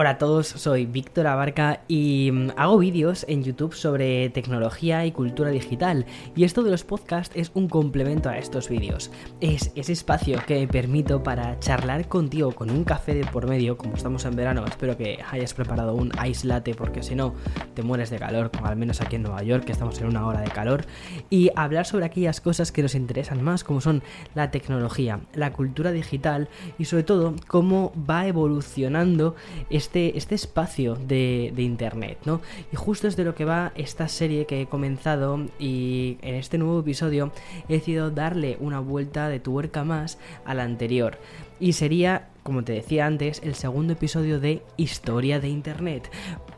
Hola a todos, soy Víctor Abarca y mm, hago vídeos en YouTube sobre tecnología y cultura digital. Y esto de los podcasts es un complemento a estos vídeos. Es ese espacio que me permito para charlar contigo con un café de por medio, como estamos en verano. Espero que hayas preparado un ice porque si no te mueres de calor, como al menos aquí en Nueva York, que estamos en una hora de calor. Y hablar sobre aquellas cosas que nos interesan más, como son la tecnología, la cultura digital y sobre todo cómo va evolucionando este este, este, espacio de, Internet, ¿no? Y justo es de lo que va esta serie que he comenzado y en este nuevo episodio he decidido darle una vuelta de tuerca más a la anterior. Y sería como te decía antes, el segundo episodio de Historia de Internet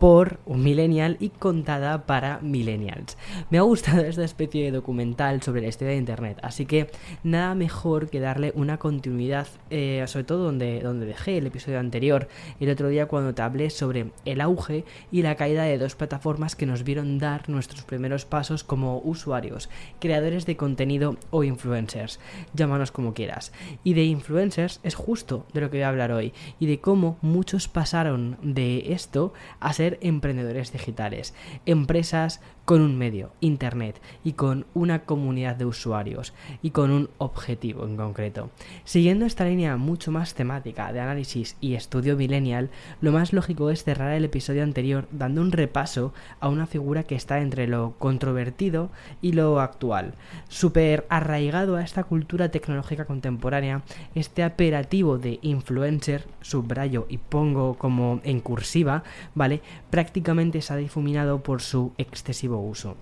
por un millennial y contada para millennials. Me ha gustado esta especie de documental sobre la historia de Internet, así que nada mejor que darle una continuidad, eh, sobre todo donde, donde dejé el episodio anterior, el otro día cuando te hablé sobre el auge y la caída de dos plataformas que nos vieron dar nuestros primeros pasos como usuarios, creadores de contenido o influencers, llámanos como quieras. Y de influencers es justo de lo que voy a hablar hoy y de cómo muchos pasaron de esto a ser emprendedores digitales, empresas con un medio, Internet, y con una comunidad de usuarios, y con un objetivo en concreto. Siguiendo esta línea mucho más temática de análisis y estudio millennial, lo más lógico es cerrar el episodio anterior dando un repaso a una figura que está entre lo controvertido y lo actual. Súper arraigado a esta cultura tecnológica contemporánea, este operativo de influencer, subrayo y pongo como en cursiva, ¿vale? Prácticamente se ha difuminado por su excesivo uso.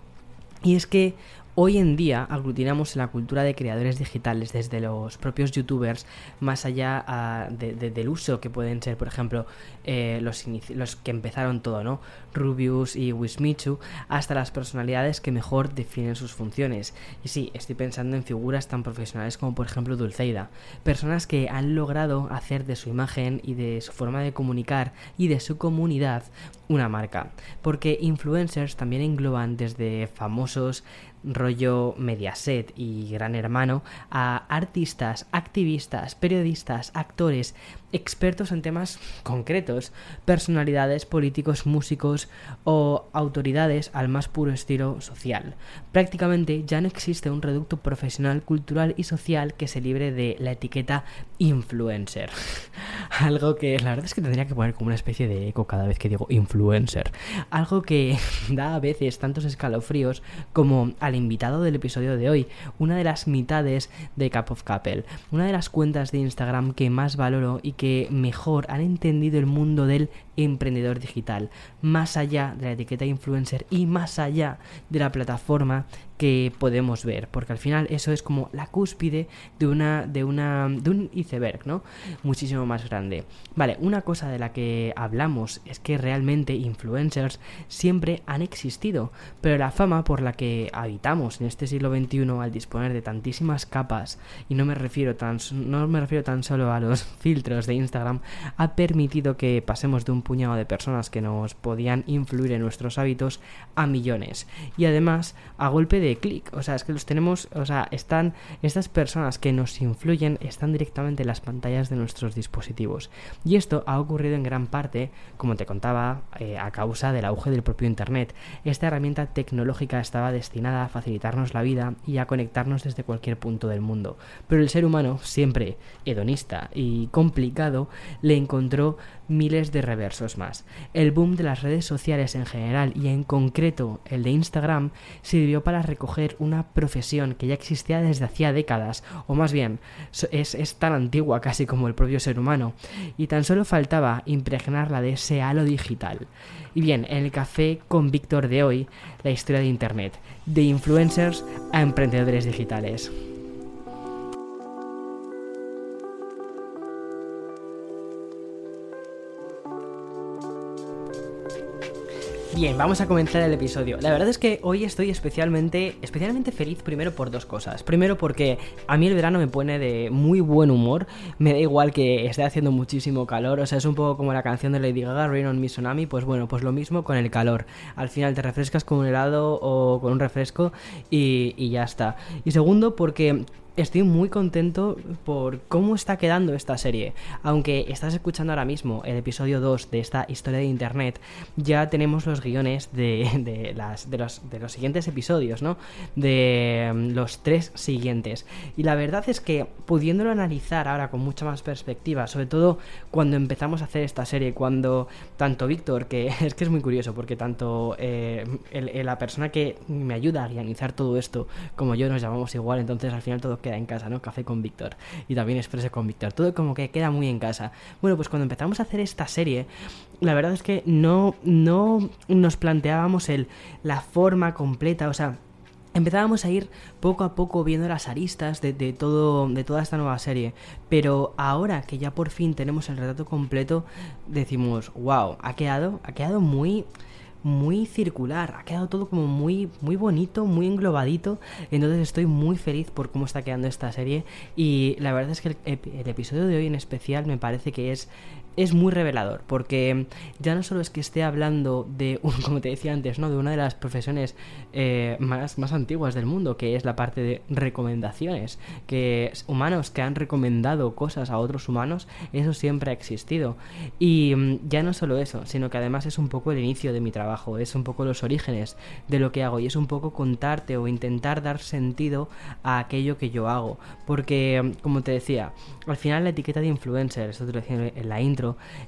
Y es que Hoy en día aglutinamos la cultura de creadores digitales desde los propios youtubers, más allá ah, del uso que pueden ser, por ejemplo, eh, los, que empezaron todo, ¿no? Rubius y Wismichu, hasta las personalidades que mejor definen sus funciones. Y sí, estoy pensando en figuras tan profesionales como, por ejemplo, Dulceida, personas que han logrado hacer de su imagen y de su forma de comunicar y de su comunidad una marca. Porque influencers también engloban desde famosos rollo Mediaset y Gran Hermano a artistas, activistas, periodistas, actores, expertos en temas concretos, personalidades, políticos, músicos o autoridades al más puro estilo social. Prácticamente ya no existe un reducto profesional, cultural y social que se libre de la etiqueta influencer. Algo que la verdad es que tendría que poner como una especie de eco cada vez que digo influencer. Algo que da a veces tantos escalofríos como al invitado del episodio de hoy, una de las mitades de Cup of Couple, una de las cuentas de Instagram que más valoro y que mejor han entendido el mundo del emprendedor digital, más allá de la etiqueta influencer y más allá de la plataforma que podemos ver, porque al final eso es como la cúspide de una de una de un iceberg, ¿no? Muchísimo más grande. Vale, una cosa de la que hablamos es que realmente influencers siempre han existido, pero la fama por la que habitamos en este siglo XXI al disponer de tantísimas capas y no me refiero tan no me refiero tan solo a los filtros de Instagram ha permitido que pasemos de un puñado de personas que nos podían influir en nuestros hábitos a millones y además a golpe de clic. O sea, es que los tenemos, o sea, están, estas personas que nos influyen están directamente en las pantallas de nuestros dispositivos. Y esto ha ocurrido en gran parte, como te contaba, eh, a causa del auge del propio Internet. Esta herramienta tecnológica estaba destinada a facilitarnos la vida y a conectarnos desde cualquier punto del mundo. Pero el ser humano, siempre hedonista y complicado, le encontró miles de reversos más. El boom de las redes sociales en general y en concreto el de Instagram sirvió para recoger una profesión que ya existía desde hacía décadas, o más bien es, es tan antigua casi como el propio ser humano, y tan solo faltaba impregnarla de ese halo digital. Y bien, en el café con Víctor de hoy, la historia de Internet, de influencers a emprendedores digitales. Bien, vamos a comenzar el episodio. La verdad es que hoy estoy especialmente, especialmente feliz primero por dos cosas. Primero porque a mí el verano me pone de muy buen humor. Me da igual que esté haciendo muchísimo calor. O sea, es un poco como la canción de Lady Gaga, Rain on Me Tsunami. Pues bueno, pues lo mismo con el calor. Al final te refrescas con un helado o con un refresco y, y ya está. Y segundo porque estoy muy contento por cómo está quedando esta serie. Aunque estás escuchando ahora mismo el episodio 2 de esta historia de internet, ya tenemos los guiones de, las, de, los, de los siguientes episodios, ¿no? De mm, los tres siguientes. Y la verdad es que pudiéndolo analizar ahora con mucha más perspectiva, sobre todo cuando empezamos a hacer esta serie, cuando tanto Víctor, que es que es muy curioso, porque tanto eh, la persona que me ayuda a guionizar todo esto como yo nos llamamos igual, entonces al final todo queda en casa, ¿no? Café con Víctor y también Expreso con Víctor. Todo como que queda muy en casa. Bueno, pues cuando empezamos a hacer esta serie, la verdad es que no, no nos planteábamos el, la forma completa, o sea, empezábamos a ir poco a poco viendo las aristas de, de, todo, de toda esta nueva serie. Pero ahora que ya por fin tenemos el retrato completo, decimos, wow, ha quedado, ha quedado muy muy circular, ha quedado todo como muy, muy bonito, muy englobadito, entonces estoy muy feliz por cómo está quedando esta serie y la verdad es que el, episodio de hoy en especial me parece que es es muy revelador, porque ya no solo es que esté hablando de, un, como te decía antes, ¿no? de una de las profesiones eh, más, más antiguas del mundo, que es la parte de recomendaciones, que humanos que han recomendado cosas a otros humanos, eso siempre ha existido. Y mm, ya no solo eso, sino que además es un poco el inicio de mi trabajo, es un poco los orígenes de lo que hago y es un poco contarte o intentar dar sentido a aquello que yo hago, porque mm, como te decía, al final la etiqueta de influencer, esto te lo decía en la intro,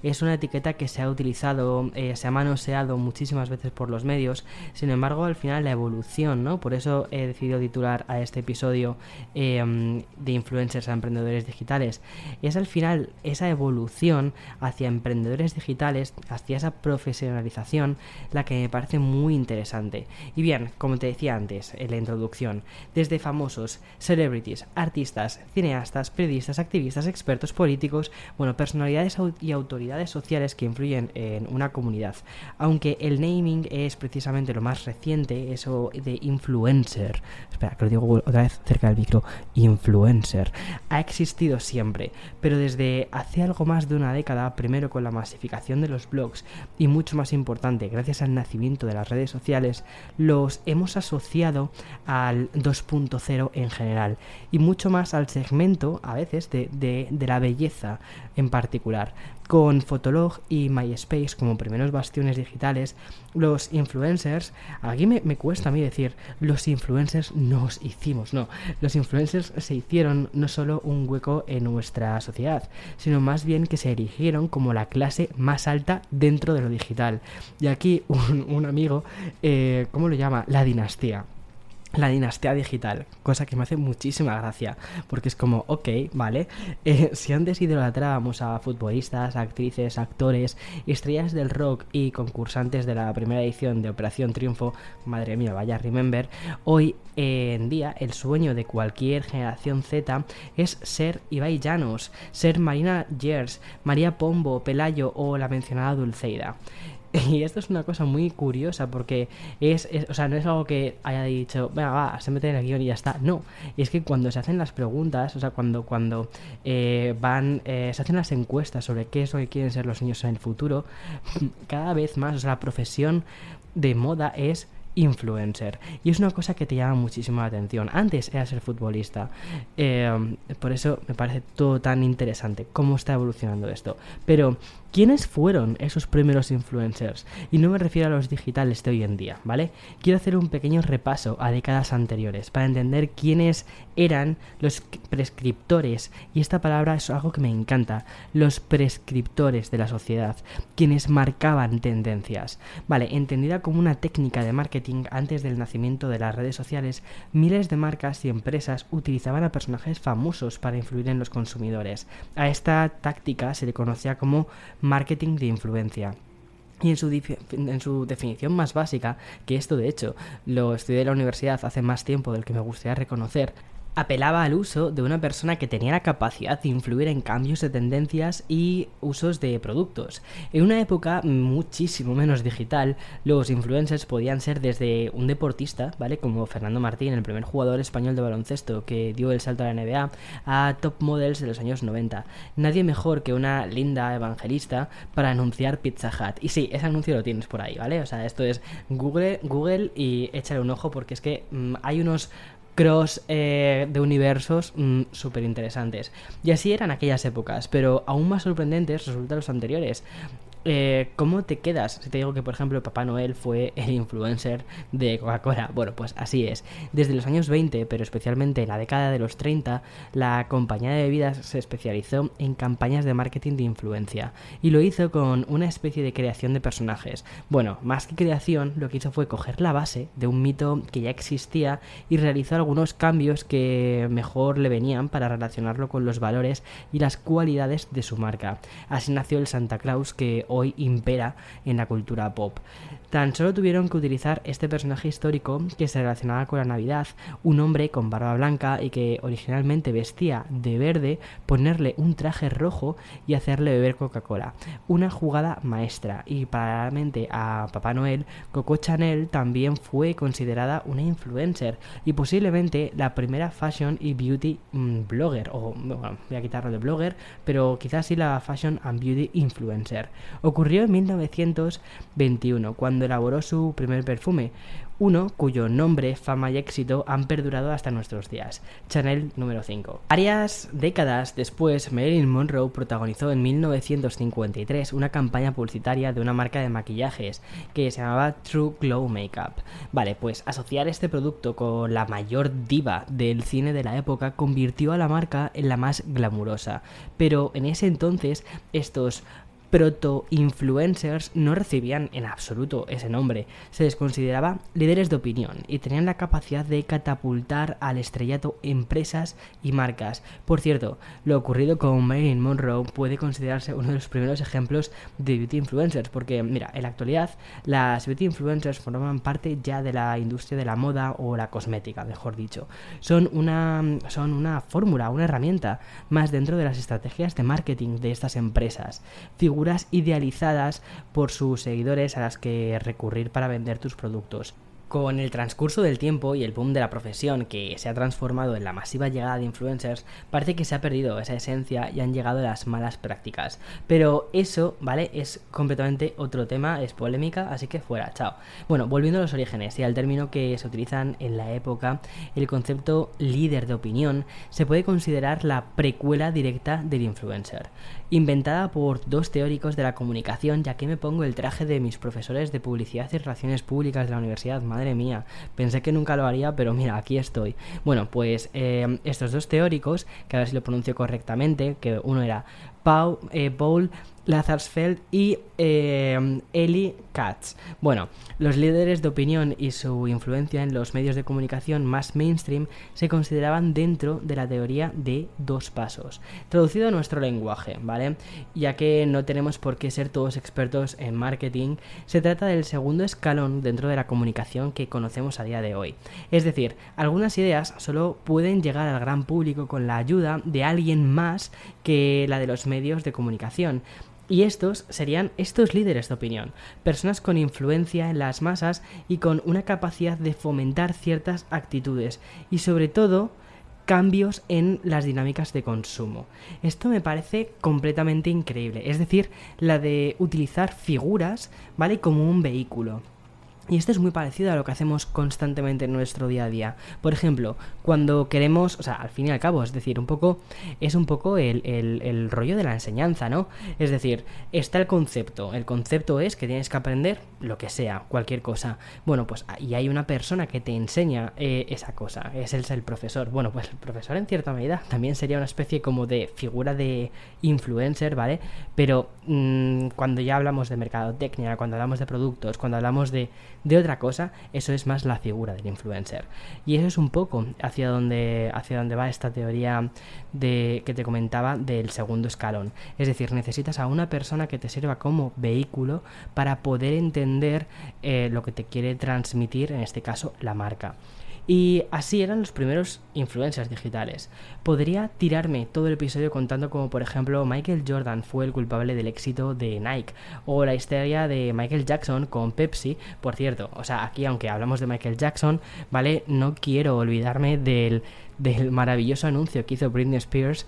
es una etiqueta que se ha utilizado, eh, se ha manoseado muchísimas veces por los medios, sin embargo al final la evolución, ¿no? Por eso he decidido titular a este episodio em, de influencers a emprendedores digitales. Es al final esa evolución hacia emprendedores digitales, hacia esa profesionalización, la que me parece muy interesante. Y bien, como te decía antes en la introducción, desde famosos, celebrities, artistas, cineastas, periodistas, activistas, expertos políticos, bueno, personalidades y autoridades sociales que influyen en una comunidad. Aunque el naming es precisamente lo más reciente, eso de influencer. Espera, que lo digo otra vez cerca del micro. Influencer. Ha existido siempre, pero desde hace algo más de una década, primero con la masificación de los blogs y mucho más importante, gracias al nacimiento de las redes sociales, los hemos asociado al 2.0 en general y mucho más al segmento, a veces, de, de la belleza en particular. Con Fotolog y MySpace como primeros bastiones digitales, los influencers, aquí me, me, cuesta a mí decir, los influencers nos hicimos, no, los influencers se hicieron no solo un hueco en nuestra sociedad, sino más bien que se erigieron como la clase más alta dentro de lo digital. Y aquí un, un amigo, eh, ¿cómo lo llama? La dinastía la dinastía digital, cosa que me hace muchísima gracia, porque es como, ok, vale, eh, si antes idolatrábamos a futbolistas, actrices, actores, estrellas del rock y concursantes de la primera edición de Operación Triunfo, madre mía, vaya remember, hoy en día el sueño de cualquier generación Z es ser Ibai Llanos, ser Marina Gers, María Pombo, Pelayo o la mencionada Dulceida. Y esto es una cosa muy curiosa porque es, o sea, no es algo que haya dicho, venga, va, se mete en el guion y ya está. No, es que cuando se hacen las preguntas, o sea, cuando, cuando eh, van, eh, se hacen las encuestas sobre qué es lo que quieren ser los niños en el futuro, cada vez más, o sea, la profesión de moda es influencer. Y es una cosa que te llama muchísimo la atención. Antes era ser futbolista. Eh, por eso me parece todo tan interesante cómo está evolucionando esto. Pero ¿Quiénes fueron esos primeros influencers? Y no me refiero a los digitales de hoy en día, ¿vale? Quiero hacer un pequeño repaso a décadas anteriores para entender quiénes eran los prescriptores, y esta palabra es algo que me encanta, los prescriptores de la sociedad, quienes marcaban tendencias. Vale, entendida como una técnica de marketing antes del nacimiento de las redes sociales, miles de marcas y empresas utilizaban a personajes famosos para influir en los consumidores. A esta táctica se le conocía como marketing de influencia. Y en su, en su, definición más básica, que esto de hecho lo estudié en la universidad hace más tiempo del que me gustaría reconocer, apelaba al uso de una persona que tenía la capacidad de influir en cambios de tendencias y usos de productos. En una época muchísimo menos digital, los influencers podían ser desde un deportista, ¿vale? Como Fernando Martín, el primer jugador español de baloncesto que dio el salto a la NBA, a top models de los años 90. Nadie mejor que una linda evangelista para anunciar Pizza Hut. Y sí, ese anuncio lo tienes por ahí, ¿vale? O sea, esto es Google, Google y échale un ojo porque es que mm, hay unos cross eh, de universos mm, súper interesantes. Y así eran aquellas épocas, pero aún más sorprendentes resultan los anteriores. Eh, ¿Cómo te quedas si te digo que, por ejemplo, Papá Noel fue el influencer de Coca-Cola? Bueno, pues así es. Desde los años 20, pero especialmente en la década de los 30, la compañía de bebidas se especializó en campañas de marketing de influencia y lo hizo con una especie de creación de personajes. Bueno, más que creación, lo que hizo fue coger la base de un mito que ya existía y realizó algunos cambios que mejor le venían para relacionarlo con los valores y las cualidades de su marca. Así nació el Santa Claus que hoy impera en la cultura pop. Tan solo tuvieron que utilizar este personaje histórico que se relacionaba con la Navidad, un hombre con barba blanca y que originalmente vestía de verde, ponerle un traje rojo y hacerle beber Coca-Cola. Una jugada maestra y paralelamente a Papá Noel, Coco Chanel también fue considerada una influencer y posiblemente la primera fashion y beauty mm, blogger, o bueno, voy a quitarlo de blogger, pero quizás sí la fashion and beauty influencer. Ocurrió en 1921, cuando elaboró su primer perfume, uno cuyo nombre, fama y éxito han perdurado hasta nuestros días, Chanel número 5. Varias décadas después, Marilyn Monroe protagonizó en 1953 una campaña publicitaria de una marca de maquillajes que se llamaba True Glow Makeup. Vale, pues asociar este producto con la mayor diva del cine de la época convirtió a la marca en la más glamurosa, pero en ese entonces estos proto-influencers no recibían en absoluto ese nombre. Se les consideraba líderes de opinión y tenían la capacidad de catapultar al estrellato empresas y marcas. Por cierto, lo ocurrido con Marilyn Monroe puede considerarse uno de los primeros ejemplos de beauty influencers, porque mira, en la actualidad las beauty influencers forman parte ya de la industria de la moda o la cosmética, mejor dicho. Son una, son una fórmula, una herramienta más dentro de las estrategias de marketing de estas empresas idealizadas por sus seguidores a las que recurrir para vender tus productos. Con el transcurso del tiempo y el boom de la profesión que se ha transformado en la masiva llegada de influencers, parece que se ha perdido esa esencia y han llegado las malas prácticas. Pero eso, ¿vale? Es completamente otro tema, es polémica, así que fuera, chao. Bueno, volviendo a los orígenes y al término que se utilizan en la época, el concepto líder de opinión se puede considerar la precuela directa del influencer. Inventada por dos teóricos de la comunicación, ya que me pongo el traje de mis profesores de publicidad y relaciones públicas de la Universidad madre mía, pensé que nunca lo haría, pero mira, aquí estoy. Bueno, pues eh, estos dos teóricos, que a ver si lo pronuncio correctamente, que uno era Paul, eh, Paul Lazarsfeld y eh, Eli Katz. Bueno, los líderes de opinión y su influencia en los medios de comunicación más mainstream se consideraban dentro de la teoría de dos pasos. Traducido a nuestro lenguaje, ¿vale? Ya que no tenemos por qué ser todos expertos en marketing, se trata del segundo escalón dentro de la comunicación que conocemos a día de hoy. Es decir, algunas ideas solo pueden llegar al gran público con la ayuda de alguien más que la de los medios de comunicación. Y estos serían estos líderes de opinión, personas con influencia en las masas y con una capacidad de fomentar ciertas actitudes y sobre todo cambios en las dinámicas de consumo. Esto me parece completamente increíble, es decir, la de utilizar figuras, ¿vale? Como un vehículo. Y esto es muy parecido a lo que hacemos constantemente en nuestro día a día. Por ejemplo, cuando queremos, o sea, al fin y al cabo, es decir, un poco, es un poco el, el, rollo de la enseñanza, ¿no? Es decir, está el concepto. El concepto es que tienes que aprender lo que sea, cualquier cosa. Bueno, pues y hay una persona que te enseña eh, esa cosa, es el, el profesor. Bueno, pues el profesor en cierta medida también sería una especie como de figura de influencer, ¿vale? Pero mmm, cuando ya hablamos de mercadotecnia, cuando hablamos de productos, cuando hablamos de de otra cosa, eso es más la figura del influencer. Y eso es un poco hacia donde, hacia va esta teoría de, que te comentaba del segundo escalón. Es decir, necesitas a una persona que te sirva como vehículo para poder entender eh, lo que te quiere transmitir, en este caso, la marca. Y así eran los primeros influencers digitales. Podría tirarme todo el episodio contando como por ejemplo Michael Jordan fue el culpable del éxito de Nike o la historia de Michael Jackson con Pepsi. Por cierto, o sea, aquí aunque hablamos de Michael Jackson, ¿vale? No quiero olvidarme del, del maravilloso anuncio que hizo Britney Spears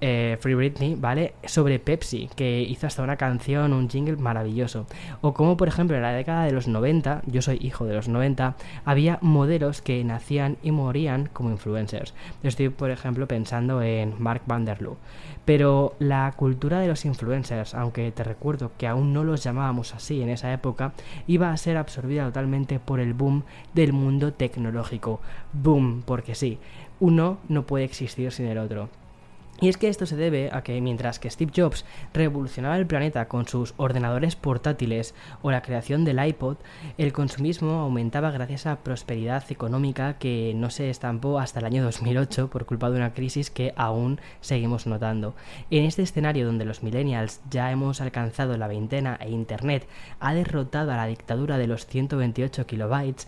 eh, Free Britney, ¿vale? Sobre Pepsi, que hizo hasta una canción, un jingle maravilloso. O como, por ejemplo, en la década de los 90, yo soy hijo de los 90, había modelos que nacían y morían como influencers. Estoy, por ejemplo, pensando en Mark Van der Loo. Pero la cultura de los influencers, aunque te recuerdo que aún no los llamábamos así en esa época, iba a ser absorbida totalmente por el boom del mundo tecnológico. Boom, porque sí, uno no puede existir sin el otro. Y es que esto se debe a que mientras que Steve Jobs revolucionaba el planeta con sus ordenadores portátiles o la creación del iPod, el consumismo aumentaba gracias a prosperidad económica que no se estampó hasta el año 2008 por culpa de una crisis que aún seguimos notando. En este escenario donde los millennials ya hemos alcanzado la veintena e Internet ha derrotado a la dictadura de los 128 kilobytes,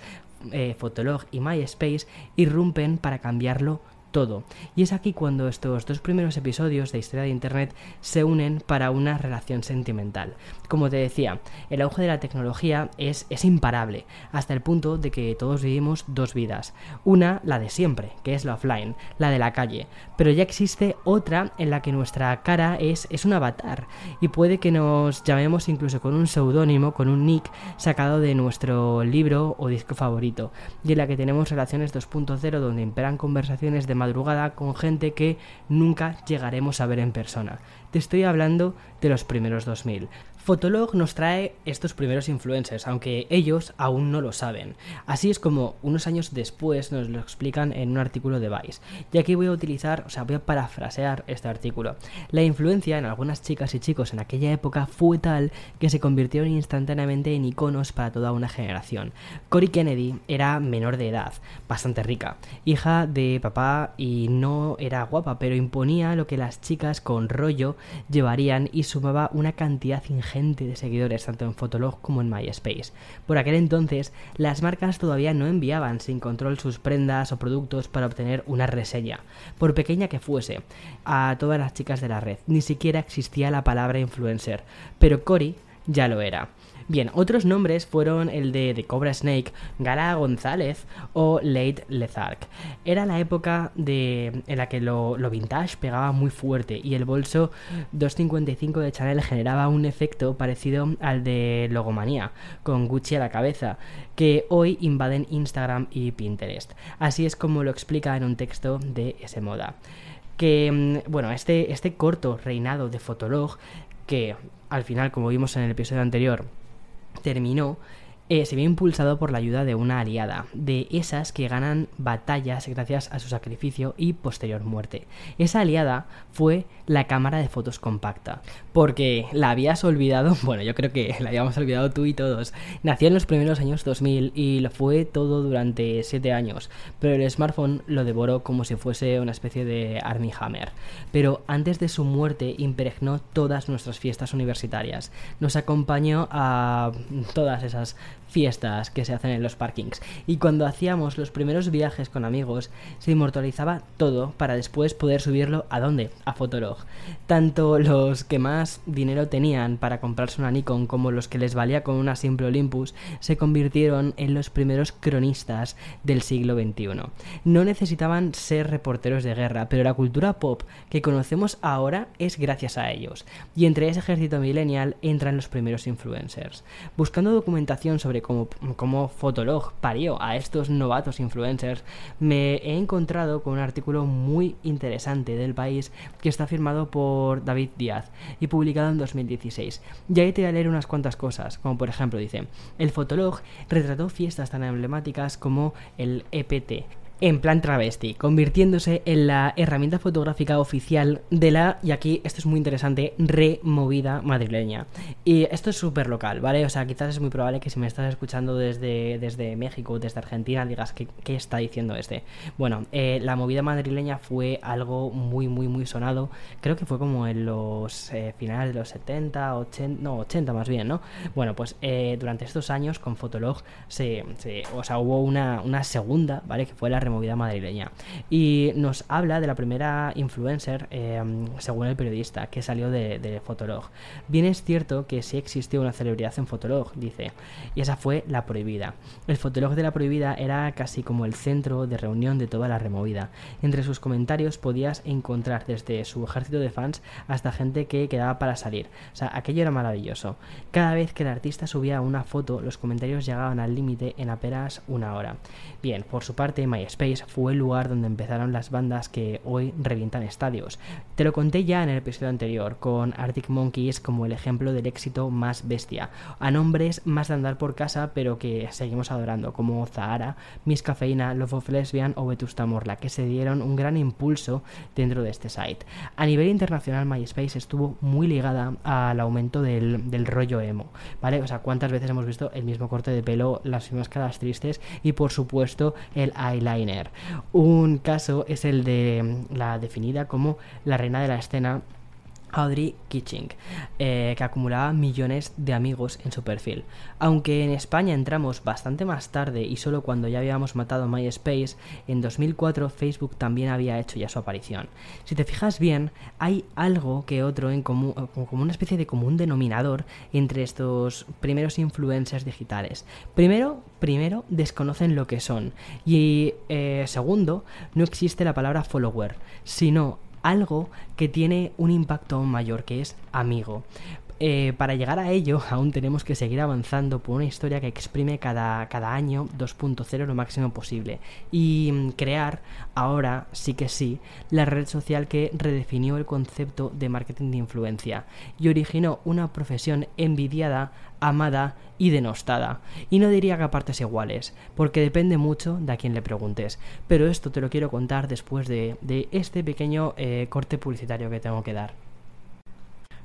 eh, Fotolog y MySpace irrumpen para cambiarlo todo. Y es aquí cuando estos dos primeros episodios de Historia de Internet se unen para una relación sentimental. Como te decía, el auge de la tecnología es, es imparable, hasta el punto de que todos vivimos dos vidas. Una, la de siempre, que es la offline, la de la calle, pero ya existe otra en la que nuestra cara es, es un avatar y puede que nos llamemos incluso con un seudónimo, con un nick sacado de nuestro libro o disco favorito, y en la que tenemos relaciones 2.0 donde imperan conversaciones de madrugada con gente que nunca llegaremos a ver en persona. Te estoy hablando de los primeros 2000. Fotolog nos trae estos primeros influencers, aunque ellos aún no lo saben. Así es como unos años después nos lo explican en un artículo de Vice. Y aquí voy a utilizar, o sea, voy a parafrasear este artículo. La influencia en algunas chicas y chicos en aquella época fue tal que se convirtieron instantáneamente en iconos para toda una generación. Cory Kennedy era menor de edad, bastante rica, hija de papá y no era guapa, pero imponía lo que las chicas con rollo llevarían y sumaba una cantidad ingente gente de seguidores tanto en Fotolog como en MySpace. Por aquel entonces, las marcas todavía no enviaban sin control sus prendas o productos para obtener una reseña, por pequeña que fuese, a todas las chicas de la red. Ni siquiera existía la palabra influencer, pero Cory ya lo era. Bien, otros nombres fueron el de The Cobra Snake, Gala González o Late Lezark. Era la época de, en la que lo, vintage pegaba muy fuerte y el bolso 255 de Chanel generaba un efecto parecido al de Logomanía, con Gucci a la cabeza, que hoy invaden Instagram y Pinterest. Así es como lo explica en un texto de ese moda que, mm, bueno, este, este corto reinado de Fotolog, que al final, como vimos en el episodio anterior, terminó eh, se ve impulsado por la ayuda de una aliada, de esas que ganan batallas gracias a su sacrificio y posterior muerte. Esa aliada fue la cámara de fotos compacta, porque la habías olvidado, bueno, yo creo que la habíamos olvidado tú y todos. Nació en los primeros años 2000 y lo fue todo durante 7 años, pero el smartphone lo devoró como si fuese una especie de Army Hammer. Pero antes de su muerte impregnó todas nuestras fiestas universitarias. Nos acompañó a todas esas fiestas que se hacen en los parkings. Y cuando hacíamos los primeros viajes con amigos, se inmortalizaba todo para después poder subirlo a dónde? A Fotolog. Tanto los que más dinero tenían para comprarse una Nikon como los que les valía con una simple Olympus se convirtieron en los primeros cronistas del siglo XXI. No necesitaban ser reporteros de guerra, pero la cultura pop que conocemos ahora es gracias a ellos. Y entre ese ejército millennial entran los primeros influencers. Buscando documentación sobre como Fotolog parió a estos novatos influencers, me he encontrado con un artículo muy interesante del país que está firmado por David Díaz y publicado en 2016. Y ahí te voy a leer unas cuantas cosas, como por ejemplo dice, el Fotolog retrató fiestas tan emblemáticas como el EPT, en plan travesti, convirtiéndose en la herramienta fotográfica oficial de la, y aquí esto es muy interesante, removida madrileña. Y esto es súper local, ¿vale? O sea, quizás es muy probable que si me estás escuchando desde, desde México, desde Argentina, digas, ¿qué, qué está diciendo este? Bueno, eh, la movida madrileña fue algo muy, muy, muy sonado. Creo que fue como en los eh, finales de los 70, 80, no, 80 más bien, ¿no? Bueno, pues eh, durante estos años con Fotolog se, se, o sea, hubo una, una segunda, ¿vale? Que fue la removida madrileña. Y nos habla de la primera influencer, eh, según el periodista, que salió de, de Fotolog. Bien es cierto que sí existió una celebridad en Fotolog, dice, y esa fue la prohibida. El Fotolog de la prohibida era casi como el centro de reunión de toda la removida. Entre sus comentarios podías encontrar desde su ejército de fans hasta gente que quedaba para salir. O sea, aquello era maravilloso. Cada vez que el artista subía una foto, los comentarios llegaban al límite en apenas una hora. Bien, por su parte, MySpace fue el lugar donde empezaron las bandas que hoy revientan estadios. Te lo conté ya en el episodio anterior, con Arctic Monkeys como el ejemplo del éxito más bestia, a nombres más de andar por casa, pero que seguimos adorando, como Zahara, Miss Cafeína, Love of Lesbian o Vetusta Morla, que se dieron un gran impulso dentro de este site. A nivel internacional, MySpace estuvo muy ligada al aumento del, del rollo emo, ¿vale? O sea, cuántas veces hemos visto el mismo corte de pelo, las mismas caras tristes y por supuesto el eyeliner. Un caso es el de la definida como la reina de la escena Audrey Kitching, eh, que acumulaba millones de amigos en su perfil. Aunque en España entramos bastante más tarde y solo cuando ya habíamos matado MySpace, en 2004 Facebook también había hecho ya su aparición. Si te fijas bien, hay algo que otro en común, como una especie de común denominador entre estos primeros influencers digitales. Primero, primero desconocen lo que son y eh, segundo, no existe la palabra follower, sino algo que tiene un impacto aún mayor, que es amigo. Eh, para llegar a ello, aún tenemos que seguir avanzando por una historia que exprime cada, cada año 2.0 lo máximo posible y mm, crear, ahora sí que sí, la red social que redefinió el concepto de marketing de influencia y originó una profesión envidiada, amada y denostada. Y no diría que a partes iguales, porque depende mucho de a quien le preguntes. Pero esto te lo quiero contar después de, este pequeño eh, corte publicitario que tengo que dar.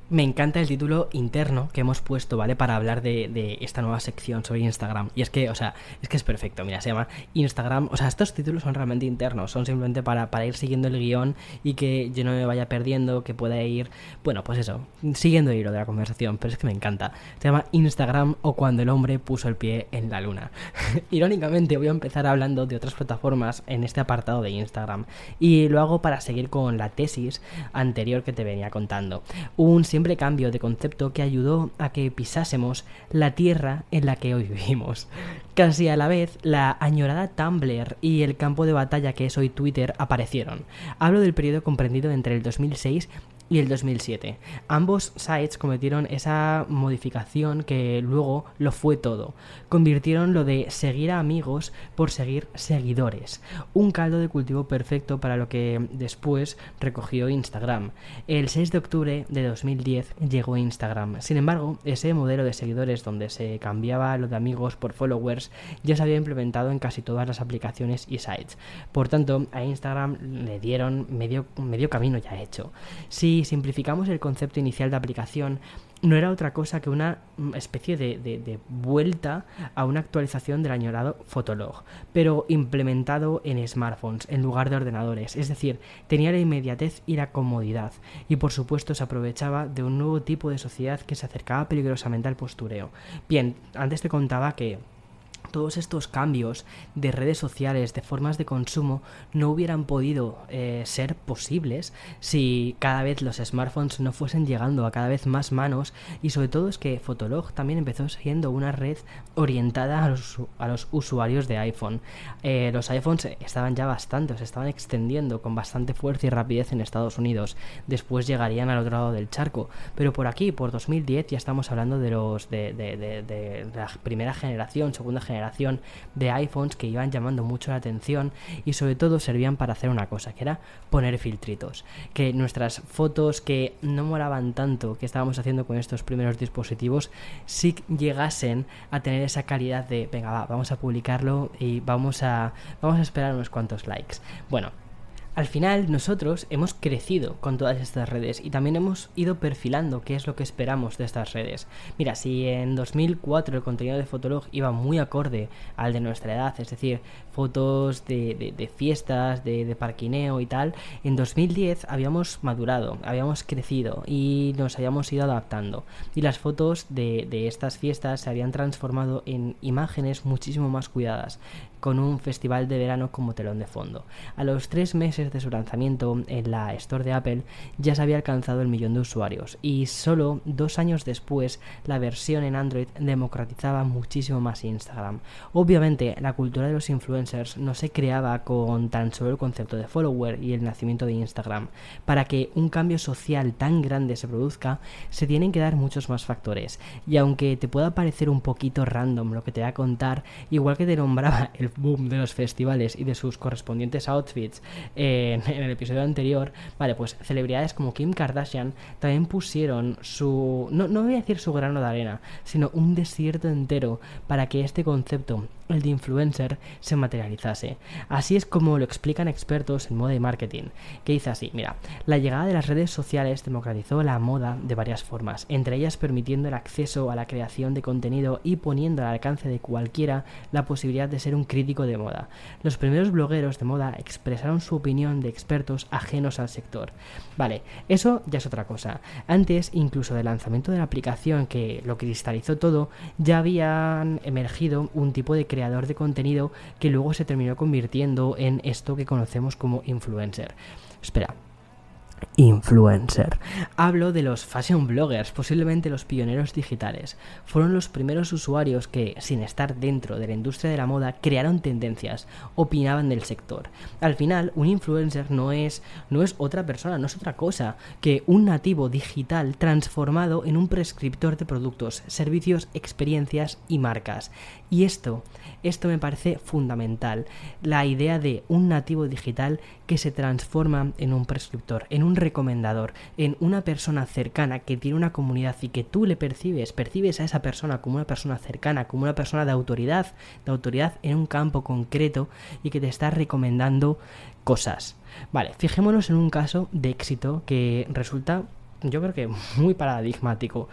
Me encanta el título interno que hemos puesto, ¿vale? Para hablar de, esta nueva sección sobre Instagram. Y es que, o sea, es que es perfecto. Mira, se llama Instagram. O sea, estos títulos son realmente internos. Son simplemente para, ir siguiendo el guion y que yo no me vaya perdiendo, que pueda ir, bueno, pues eso, siguiendo el hilo de la conversación. Pero es que me encanta. Se llama Instagram o cuando el hombre puso el pie en la luna. Irónicamente, voy a empezar hablando de otras plataformas en este apartado de Instagram. Y lo hago para seguir con la tesis anterior que te venía contando. Un siempre cambio de concepto que ayudó a que pisásemos la tierra en la que hoy vivimos. Casi a la vez, la añorada Tumblr y el campo de batalla que es hoy Twitter aparecieron. Hablo del periodo comprendido entre el 2006 y el 2007. Ambos sites cometieron esa modificación que luego lo fue todo. Convirtieron lo de seguir a amigos por seguir seguidores. Un caldo de cultivo perfecto para lo que después recogió Instagram. El 6 de octubre de 2010 llegó Instagram. Sin embargo, ese modelo de seguidores donde se cambiaba lo de amigos por followers ya se había implementado en casi todas las aplicaciones y sites. Por tanto, a Instagram le dieron medio, medio camino ya hecho. Si simplificamos el concepto inicial de aplicación, no era otra cosa que una mm, especie de, vuelta a una actualización del añorado Fotolog, pero implementado en smartphones en lugar de ordenadores, es decir, tenía la inmediatez y la comodidad, y por supuesto se aprovechaba de un nuevo tipo de sociedad que se acercaba peligrosamente al postureo. Bien, antes te contaba que todos estos cambios de redes sociales, de formas de consumo, no hubieran podido eh, ser posibles si cada vez los smartphones no fuesen llegando a cada vez más manos y sobre todo es que Fotolog también empezó siendo una red orientada a los, usuarios de iPhone. Eh, los iPhones estaban ya bastante, se estaban extendiendo con bastante fuerza y rapidez en Estados Unidos. Después llegarían al otro lado del charco. Pero por aquí, por 2010, ya estamos hablando de los de la primera generación, segunda generación de iPhones que iban llamando mucho la atención y sobre todo servían para hacer una cosa, que era poner filtritos. Que nuestras fotos que no molaban tanto que estábamos haciendo con estos primeros dispositivos, sí llegasen a tener esa calidad de, venga, va, vamos a publicarlo y vamos a, vamos a esperar unos cuantos likes. Bueno, Al final nosotros hemos crecido con todas estas redes y también hemos ido perfilando qué es lo que esperamos de estas redes. Mira, si en 2004 el contenido de Fotolog iba muy acorde al de nuestra edad, es decir, fotos de, fiestas, de, parquineo y tal, en 2010 habíamos madurado, habíamos crecido y nos habíamos ido adaptando. Y las fotos de, de estas fiestas se habían transformado en imágenes muchísimo más cuidadas con un festival de verano como telón de fondo. A los tres meses de su lanzamiento en la Store de Apple ya se había alcanzado el millón de usuarios y solo dos años después la versión en Android democratizaba muchísimo más Instagram. Obviamente la cultura de los influencers no se creaba con tan solo el concepto de follower y el nacimiento de Instagram. Para que un cambio social tan grande se produzca se tienen que dar muchos más factores y aunque te pueda parecer un poquito random lo que te voy a contar, igual que te nombraba el boom de los festivales y de sus correspondientes outfits en, el episodio anterior, vale, pues celebridades como Kim Kardashian también pusieron su, no, no voy a decir su grano de arena, sino un desierto entero para que este concepto el de influencer se materializase. Así es como lo explican expertos en moda y marketing, que dice así, mira, la llegada de las redes sociales democratizó la moda de varias formas, entre ellas permitiendo el acceso a la creación de contenido y poniendo al alcance de cualquiera la posibilidad de ser un crítico de moda. Los primeros blogueros de moda expresaron su opinión de expertos ajenos al sector. Vale, eso ya es otra cosa. Antes, incluso del lanzamiento de la aplicación que lo cristalizó todo, ya habían emergido un tipo de creador de contenido que luego se terminó convirtiendo en esto que conocemos como influencer. Espera, influencer. Hablo de los fashion bloggers, posiblemente los pioneros digitales. Fueron los primeros usuarios que, sin estar dentro de la industria de la moda, crearon tendencias, opinaban del sector. Al final, un influencer no es, no es otra persona, no es otra cosa que un nativo digital transformado en un prescriptor de productos, servicios, experiencias y marcas. Y esto, esto me parece fundamental. La idea de un nativo digital que se transforma en un prescriptor, en un recomendador, en una persona cercana que tiene una comunidad y que tú le percibes, percibes a esa persona como una persona cercana, como una persona de autoridad, de autoridad en un campo concreto y que te está recomendando cosas. Vale, fijémonos en un caso de éxito que resulta yo creo que muy paradigmático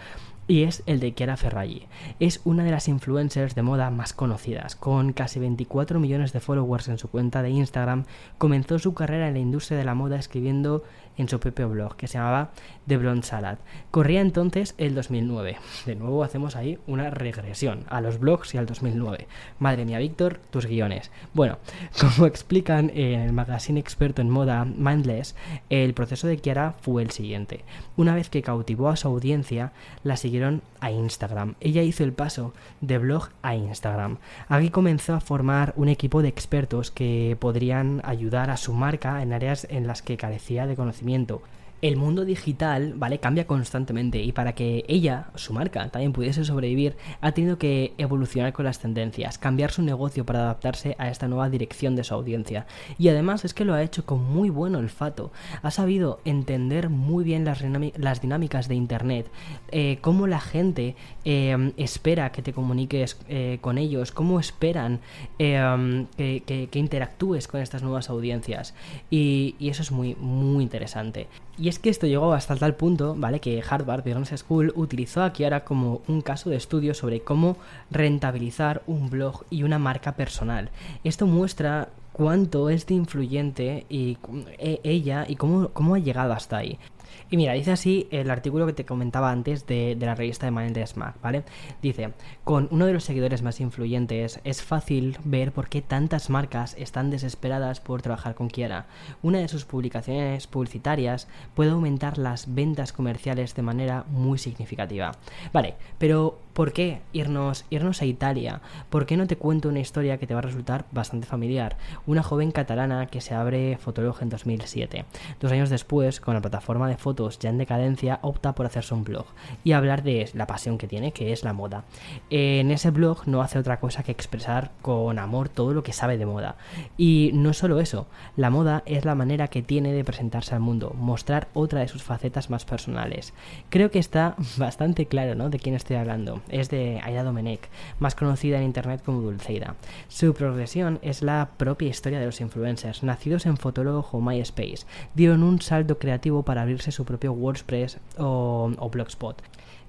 y es el de Chiara Ferragni. Es una de las influencers de moda más conocidas. Con casi 24 millones de followers en su cuenta de Instagram, comenzó su carrera en la industria de la moda escribiendo en su propio blog que se llamaba The Blonde Salad. Corría entonces el 2009. De nuevo hacemos ahí una regresión a los blogs y al 2009. Madre mía, Víctor, tus guiones. Bueno, como explican en el magazine experto en moda Mindless, el proceso de Kiara fue el siguiente. Una vez que cautivó a su audiencia, la siguieron a Instagram. Ella hizo el paso de blog a Instagram. Aquí comenzó a formar un equipo de expertos que podrían ayudar a su marca en áreas en las que carecía de conocimiento el mundo digital, ¿vale? Cambia constantemente y para que ella, su marca, también pudiese sobrevivir, ha tenido que evolucionar con las tendencias, cambiar su negocio para adaptarse a esta nueva dirección de su audiencia. Y además es que lo ha hecho con muy buen olfato. Ha sabido entender muy bien las, dinámicas de Internet, eh, cómo la gente eh, espera que te comuniques eh, con ellos, cómo esperan que, interactúes con estas nuevas audiencias. Y, y eso es muy, muy interesante. Y es que esto llegó hasta tal punto, ¿vale? Que Harvard Business School utilizó a Kiara como un caso de estudio sobre cómo rentabilizar un blog y una marca personal. Esto muestra cuánto es de influyente y e, ella y cómo, cómo ha llegado hasta ahí. Y mira, dice así el artículo que te comentaba antes de, la revista de Mind Smack, ¿vale? Dice, con uno de los seguidores más influyentes es fácil ver por qué tantas marcas están desesperadas por trabajar con Kiara. Una de sus publicaciones publicitarias puede aumentar las ventas comerciales de manera muy significativa. Vale, pero ¿por qué irnos, irnos a Italia? ¿Por qué no te cuento una historia que te va a resultar bastante familiar? Una joven catalana que se abre Fotolog en 2007. Dos años después, con la plataforma de fotos ya en decadencia, opta por hacerse un blog y hablar de la pasión que tiene, que es la moda. En ese blog no hace otra cosa que expresar con amor todo lo que sabe de moda. Y no solo eso, la moda es la manera que tiene de presentarse al mundo, mostrar otra de sus facetas más personales. Creo que está bastante claro, ¿no? De quién estoy hablando. Es de Aida Domenech, más conocida en internet como Dulceida. Su progresión es la propia historia de los influencers, nacidos en Fotolog o MySpace. Dieron un salto creativo para abrirse su propio WordPress o Blogspot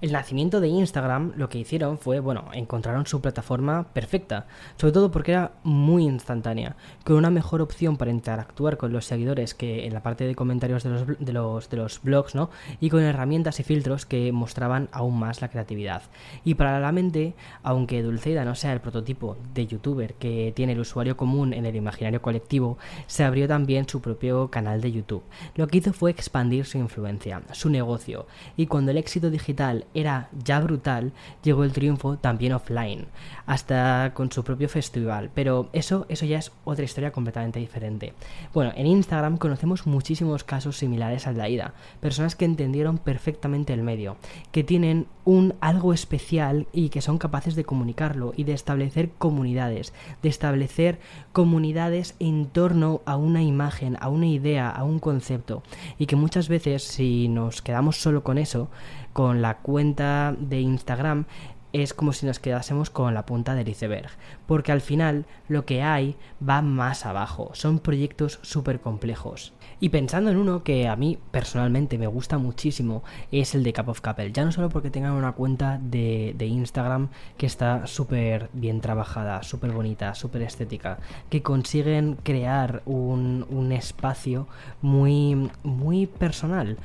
el nacimiento de Instagram lo que hicieron fue, bueno, encontraron su plataforma perfecta, sobre todo porque era muy instantánea, con una mejor opción para interactuar con los seguidores que en la parte de comentarios de los, de los, de los blogs, ¿no? Y con herramientas y filtros que mostraban aún más la creatividad. Y paralelamente, aunque Dulceida no sea el prototipo de youtuber que tiene el usuario común en el imaginario colectivo, se abrió también su propio canal de YouTube. Lo que hizo fue expandir su influencia, su negocio, y cuando el éxito digital era ya brutal, llegó el triunfo también offline, hasta con su propio festival. Pero eso, eso ya es otra historia completamente diferente. Bueno, en Instagram conocemos muchísimos casos similares al de Aida, personas que entendieron perfectamente el medio, que tienen un algo especial y que son capaces de comunicarlo y de establecer comunidades, de establecer comunidades en torno a una imagen, a una idea, a un concepto, y que muchas veces si nos quedamos solo con eso, con la cuenta de Instagram es como si nos quedásemos con la punta del iceberg, porque al final lo que hay va más abajo, son proyectos súper complejos. Y pensando en uno que a mí personalmente me gusta muchísimo, es el de Cup of Couple, ya no solo porque tengan una cuenta de, Instagram que está súper bien trabajada, súper bonita, súper estética, que consiguen crear un, un espacio muy, muy personal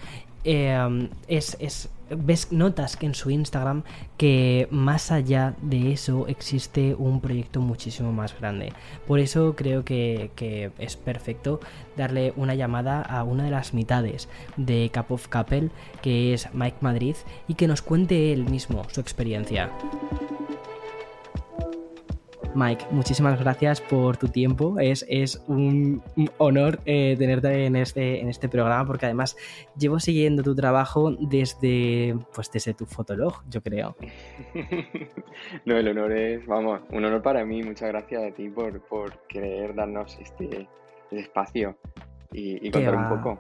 Em, es, es, ves, notas que en su Instagram que más allá de eso existe un proyecto muchísimo más grande. Por eso creo que, que es perfecto darle una llamada a una de las mitades de Cup of Couple, que es Mike Madrid, y que nos cuente él mismo su experiencia. Mike, muchísimas gracias por tu tiempo. Es, es un honor eh, tenerte en este, en este programa porque además llevo siguiendo tu trabajo desde, pues desde tu fotolog, yo creo. no, el honor es, vamos, un honor para mí. Muchas gracias a ti por, por querer darnos este, espacio y, contar un poco.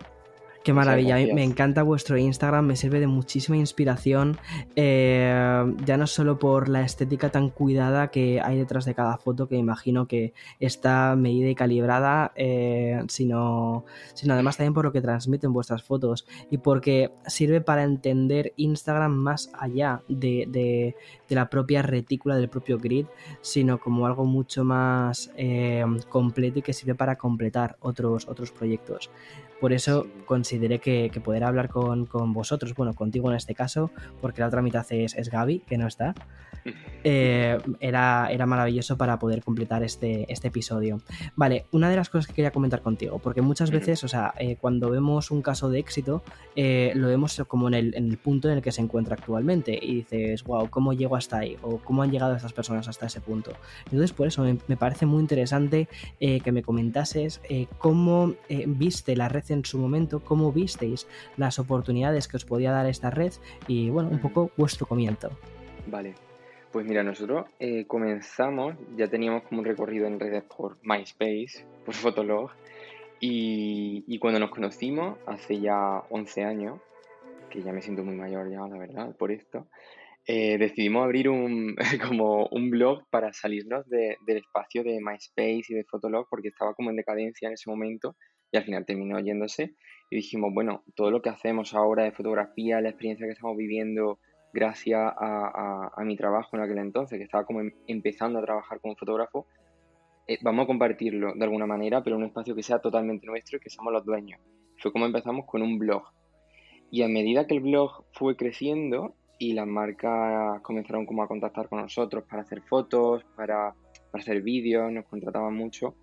Qué maravilla, me encanta vuestro Instagram, me sirve de muchísima inspiración, eh, ya no solo por la estética tan cuidada que hay detrás de cada foto, que imagino que está medida y calibrada, eh, sino, sino además también por lo que transmiten vuestras fotos y porque sirve para entender Instagram más allá de, la propia retícula, del propio grid, sino como algo mucho más eh, completo y que sirve para completar otros, otros proyectos. Por eso consideré que, poder hablar con, vosotros, bueno, contigo en este caso, porque la otra mitad es, es Gaby, que no está, eh, era, era maravilloso para poder completar este, este episodio. Vale, una de las cosas que quería comentar contigo, porque muchas veces, o sea, eh, cuando vemos un caso de éxito, eh, lo vemos como en el, en el, punto en el que se encuentra actualmente y dices, wow, ¿cómo llego hasta ahí? O ¿cómo han llegado estas personas hasta ese punto? Entonces, por eso me, me parece muy interesante que me comentases cómo viste la red en su momento, cómo visteis las oportunidades que os podía dar esta red y, bueno, un poco vuestro comienzo. Vale, pues mira, nosotros eh, comenzamos, ya teníamos como un recorrido en redes por MySpace, por Fotolog, y, cuando nos conocimos, hace ya 11 años, que ya me siento muy mayor ya, la verdad, por esto, eh, decidimos abrir un, como un blog para salirnos del espacio de MySpace y de Fotolog, porque estaba como en decadencia en ese momento, y al final terminó yéndose, y dijimos, bueno, todo lo que hacemos ahora de fotografía, la experiencia que estamos viviendo, gracias a, mi trabajo en aquel entonces, que estaba como em, empezando a trabajar como fotógrafo, eh, vamos a compartirlo de alguna manera, pero en un espacio que sea totalmente nuestro y que seamos los dueños. Fue como empezamos con un blog. Y a medida que el blog fue creciendo y las marcas comenzaron como a contactar con nosotros para hacer fotos, para, hacer vídeos, nos contrataban mucho,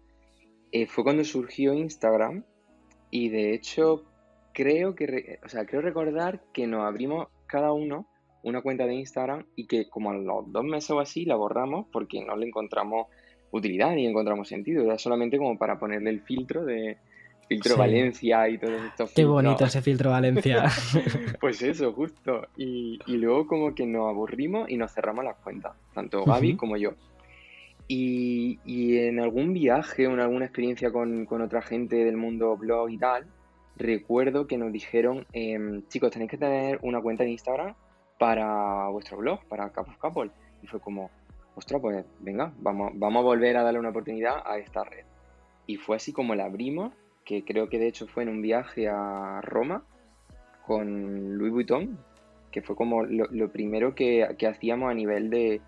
eh, fue cuando surgió Instagram y de hecho creo que, o sea, creo recordar que nos abrimos cada uno una cuenta de Instagram y que como a los dos meses o así la borramos porque no le encontramos utilidad ni encontramos sentido. Era solamente como para ponerle el filtro de filtro Valencia y todos estos Qué bonito ese filtro Valencia. pues eso, justo. Y, luego como que nos aburrimos y nos cerramos las cuentas, tanto Gaby como yo. Y, en algún viaje o en alguna experiencia con, otra gente del mundo blog y tal, recuerdo que nos dijeron, em, chicos, tenéis que tener una cuenta en Instagram para vuestro blog, para Cap of Couple. Y fue como, ostras, pues venga, vamos, vamos a volver a darle una oportunidad a esta red. Y fue así como la abrimos, que creo que de hecho fue en un viaje a Roma con Louis Vuitton, que fue como lo, primero que, hacíamos a nivel de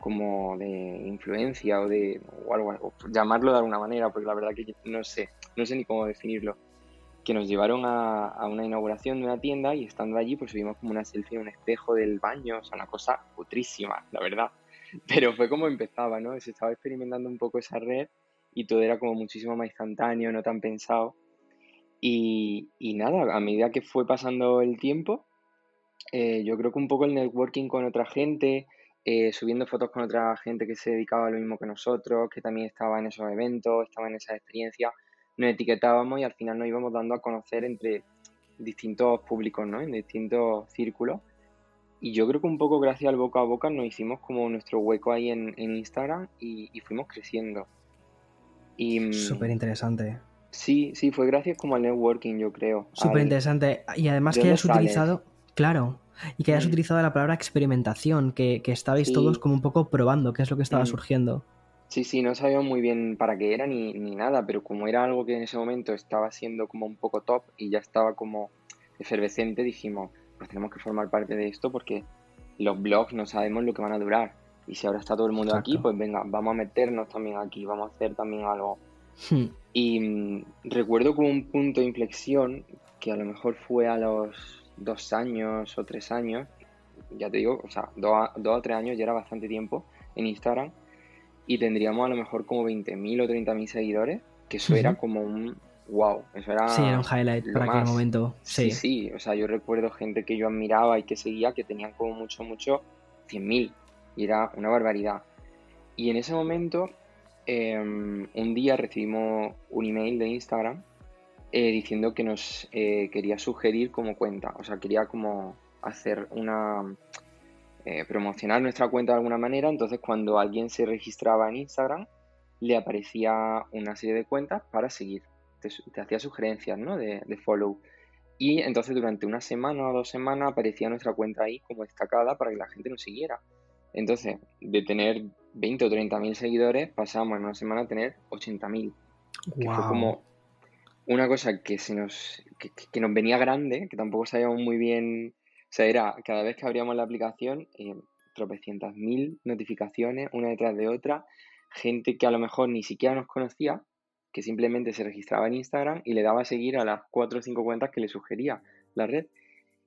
como de influencia o de o algo, llamarlo de alguna manera, porque la verdad que no sé, no sé ni cómo definirlo que nos llevaron a, una inauguración de una tienda y estando allí pues subimos como una selfie un espejo del baño, o sea, una cosa putrísima, la verdad. Pero fue como empezaba, ¿no? Se estaba experimentando un poco esa red y todo era como muchísimo más instantáneo, no tan pensado. Y, nada, a medida que fue pasando el tiempo, eh, yo creo que un poco el networking con otra gente, eh, subiendo fotos con otra gente que se dedicaba a lo mismo que nosotros, que también estaba en esos eventos, estaba en esa experiencia, nos etiquetábamos y al final nos íbamos dando a conocer entre distintos públicos, ¿no? En distintos círculos. Y yo creo que un poco gracias al boca a boca nos hicimos como nuestro hueco ahí en, Instagram y, fuimos creciendo. Y, mm, Súper interesante. Sí, sí, fue gracias como al networking, yo creo. Súper interesante. Y además que hayas utilizado, claro, y que hayas mm. utilizado la palabra experimentación, que, que estabais todos como un poco probando qué es lo que estaba mm. surgiendo. Sí, sí, no sabíamos muy bien para qué era ni, nada, pero como era algo que en ese momento estaba siendo como un poco top y ya estaba como efervescente, dijimos, pues tenemos que formar parte de esto porque los blogs no sabemos lo que van a durar. Y si ahora está todo el mundo aquí, pues venga, vamos a meternos también aquí, vamos a hacer también algo. Hmm. Y mm, recuerdo como un punto de inflexión que a lo mejor fue a los dos años o tres años, ya te digo, o sea, dos, dos o tres años ya era bastante tiempo en Instagram y tendríamos a lo mejor como 20.000 o 30.000 seguidores, que eso era como un wow, eso era... Sí, era un highlight para aquel momento. Sí. sí, o sea, yo recuerdo gente que yo admiraba y que seguía que tenían como mucho, mucho 100.000 y era una barbaridad. Y en ese momento, em, un día recibimos un email de Instagram eh, diciendo que nos eh, quería sugerir como cuenta, o sea, quería como hacer una eh, promocionar nuestra cuenta de alguna manera, entonces cuando alguien se registraba en Instagram, le aparecía una serie de cuentas para seguir. Te, hacía sugerencias ¿no? de, follow. Y entonces durante una semana o dos semanas aparecía nuestra cuenta ahí como destacada para que la gente nos siguiera. Entonces, de tener 20 o 30 mil seguidores, pasamos en una semana a tener 80 mil. Que fue como una cosa que, se nos, que nos venía grande, que tampoco sabíamos muy bien sea, era cada vez que abríamos la aplicación, eh, tropecientas mil notificaciones, una detrás de otra, gente que a lo mejor ni siquiera nos conocía, que simplemente se registraba en Instagram y le daba a seguir a las cuatro o cinco cuentas que le sugería la red.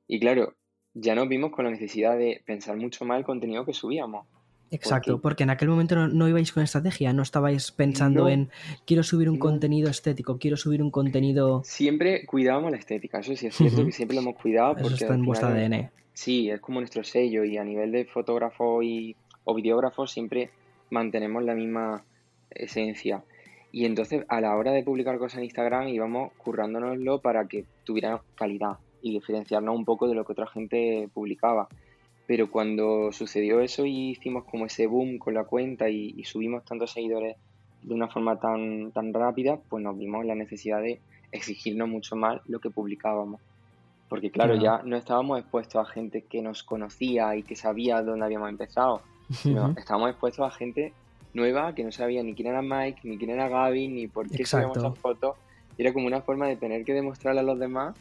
Y claro, ya nos vimos con la necesidad de pensar mucho más el contenido que subíamos. Exacto, porque, en aquel momento no, ibais con estrategia, no estabais pensando en quiero subir un contenido estético, quiero subir un contenido. Siempre cuidábamos la estética, eso sí es cierto que siempre lo hemos cuidado. Porque está en vuestro ADN. Sí, es como nuestro sello y a nivel de fotógrafo y, o videógrafo siempre mantenemos la misma esencia. Y entonces a la hora de publicar cosas en Instagram íbamos currándonoslo para que tuviera calidad y diferenciarnos un poco de lo que otra gente publicaba. Pero cuando sucedió eso y hicimos como ese boom con la cuenta y, subimos tantos seguidores de una forma tan, tan rápida, pues nos vimos la necesidad de exigirnos mucho más lo que publicábamos. Porque claro, ya no estábamos expuestos a gente que nos conocía y que sabía dónde habíamos empezado, sino estábamos expuestos a gente nueva que no sabía ni quién era Mike, ni quién era Gaby, ni por qué subíamos las fotos. Era como una forma de tener que demostrarle a los demás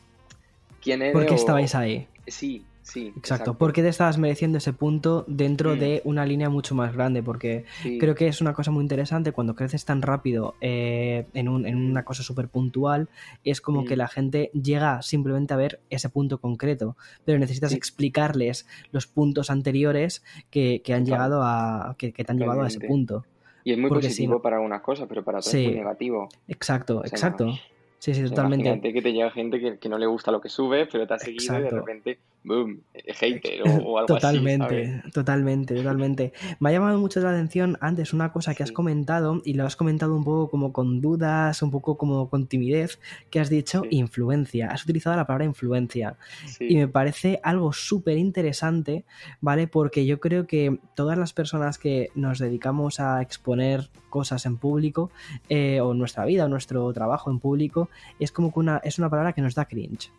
quién era. ¿Por qué estabais ahí? Sí, Sí, exacto. ¿Por qué te estabas mereciendo ese punto dentro mm. de una línea mucho más grande? Porque creo que es una cosa muy interesante cuando creces tan rápido eh, en, una cosa súper puntual, es como que mm. la gente llega simplemente a ver ese punto concreto, pero necesitas explicarles los puntos anteriores que, han llegado a que, te han llevado a ese punto. Y es muy positivo para algunas cosas, pero para otras es muy negativo. Exacto, exacto. Sí, sí, totalmente. Imagínate que te llega gente que, no le gusta lo que sube, pero te ha seguido y de repente boom, hater o, algo totalmente, así. Totalmente, totalmente. Me ha llamado mucho la atención antes una cosa que has comentado y lo has comentado un poco como con dudas, un poco como con timidez, que has dicho influencia. Has utilizado la palabra influencia. Y me parece algo súper interesante, ¿vale? Porque yo creo que todas las personas que nos dedicamos a exponer cosas en público eh, o nuestra vida o nuestro trabajo en público es como que una, es una palabra que nos da cringe.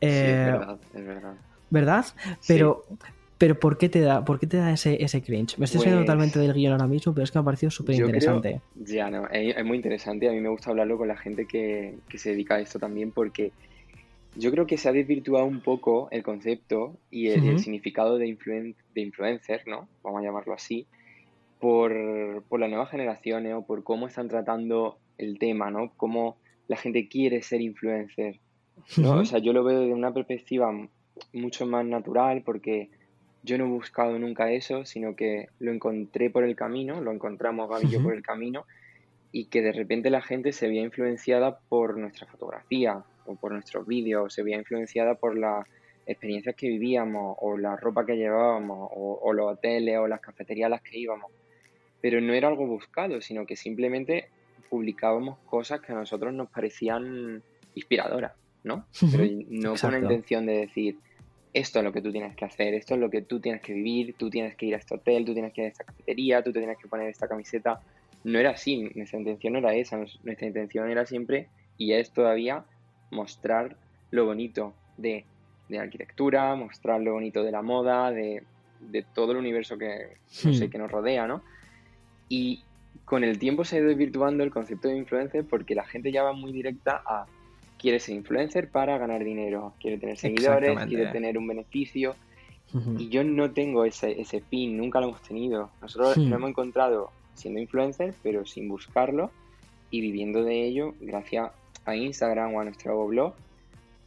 es eh, verdad, es verdad. ¿Verdad? Pero Pero ¿por qué te da, por qué te da ese, ese cringe? Me estoy saliendo Pues totalmente del guion ahora mismo, pero es que me ha parecido súper creo, interesante. ya no, es, es muy interesante. A mí me gusta hablarlo con la gente que, que se dedica a esto también porque yo creo que se ha desvirtuado un poco el concepto y el, el significado de, influen- de influencer, ¿no? Vamos a llamarlo así, por, por las nuevas generaciones o por cómo están tratando el tema, ¿no? Cómo la gente quiere ser influencer, ¿no? O sea, yo lo veo desde una perspectiva mucho más natural porque yo no he buscado nunca eso, sino que lo encontré por el camino, lo encontramos Gaby y yo por el camino y que de repente la gente se veía influenciada por nuestra fotografía o por nuestros vídeos, se veía influenciada por las experiencias que vivíamos o la ropa que llevábamos o, o los hoteles o las cafeterías a las que íbamos. Pero no era algo buscado, sino que simplemente publicábamos cosas que a nosotros nos parecían inspiradoras, ¿no? Pero no con la intención de decir, esto es lo que tú tienes que hacer, esto es lo que tú tienes que vivir, tú tienes que ir a este hotel, tú tienes que ir a esta cafetería, tú te tienes que poner esta camiseta. No era así, nuestra intención no era esa, nuestra intención era siempre, y es todavía, mostrar lo bonito de, de la arquitectura, mostrar lo bonito de la moda, de, de todo el universo que, no sé, Hmm. que nos rodea, ¿no? Y con el tiempo se ha ido desvirtuando el concepto de influencer porque la gente ya va muy directa a quiere ser influencer para ganar dinero, quiere tener seguidores, quiere tener un beneficio. Y yo no tengo ese, ese fin, nunca lo hemos tenido. Nosotros Hmm. lo hemos encontrado siendo influencer, pero sin buscarlo y viviendo de ello gracias a Instagram o a nuestro blog.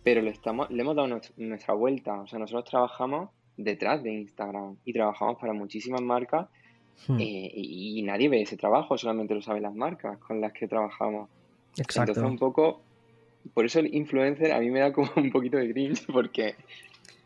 Pero le, estamos, le hemos dado nues- nuestra vuelta. O sea, nosotros trabajamos detrás de Instagram y trabajamos para muchísimas marcas Hmm. eh, y, y nadie ve ese trabajo, solamente lo saben las marcas con las que trabajamos. Exacto. Entonces, un poco, por eso el influencer a mí me da como un poquito de cringe, porque,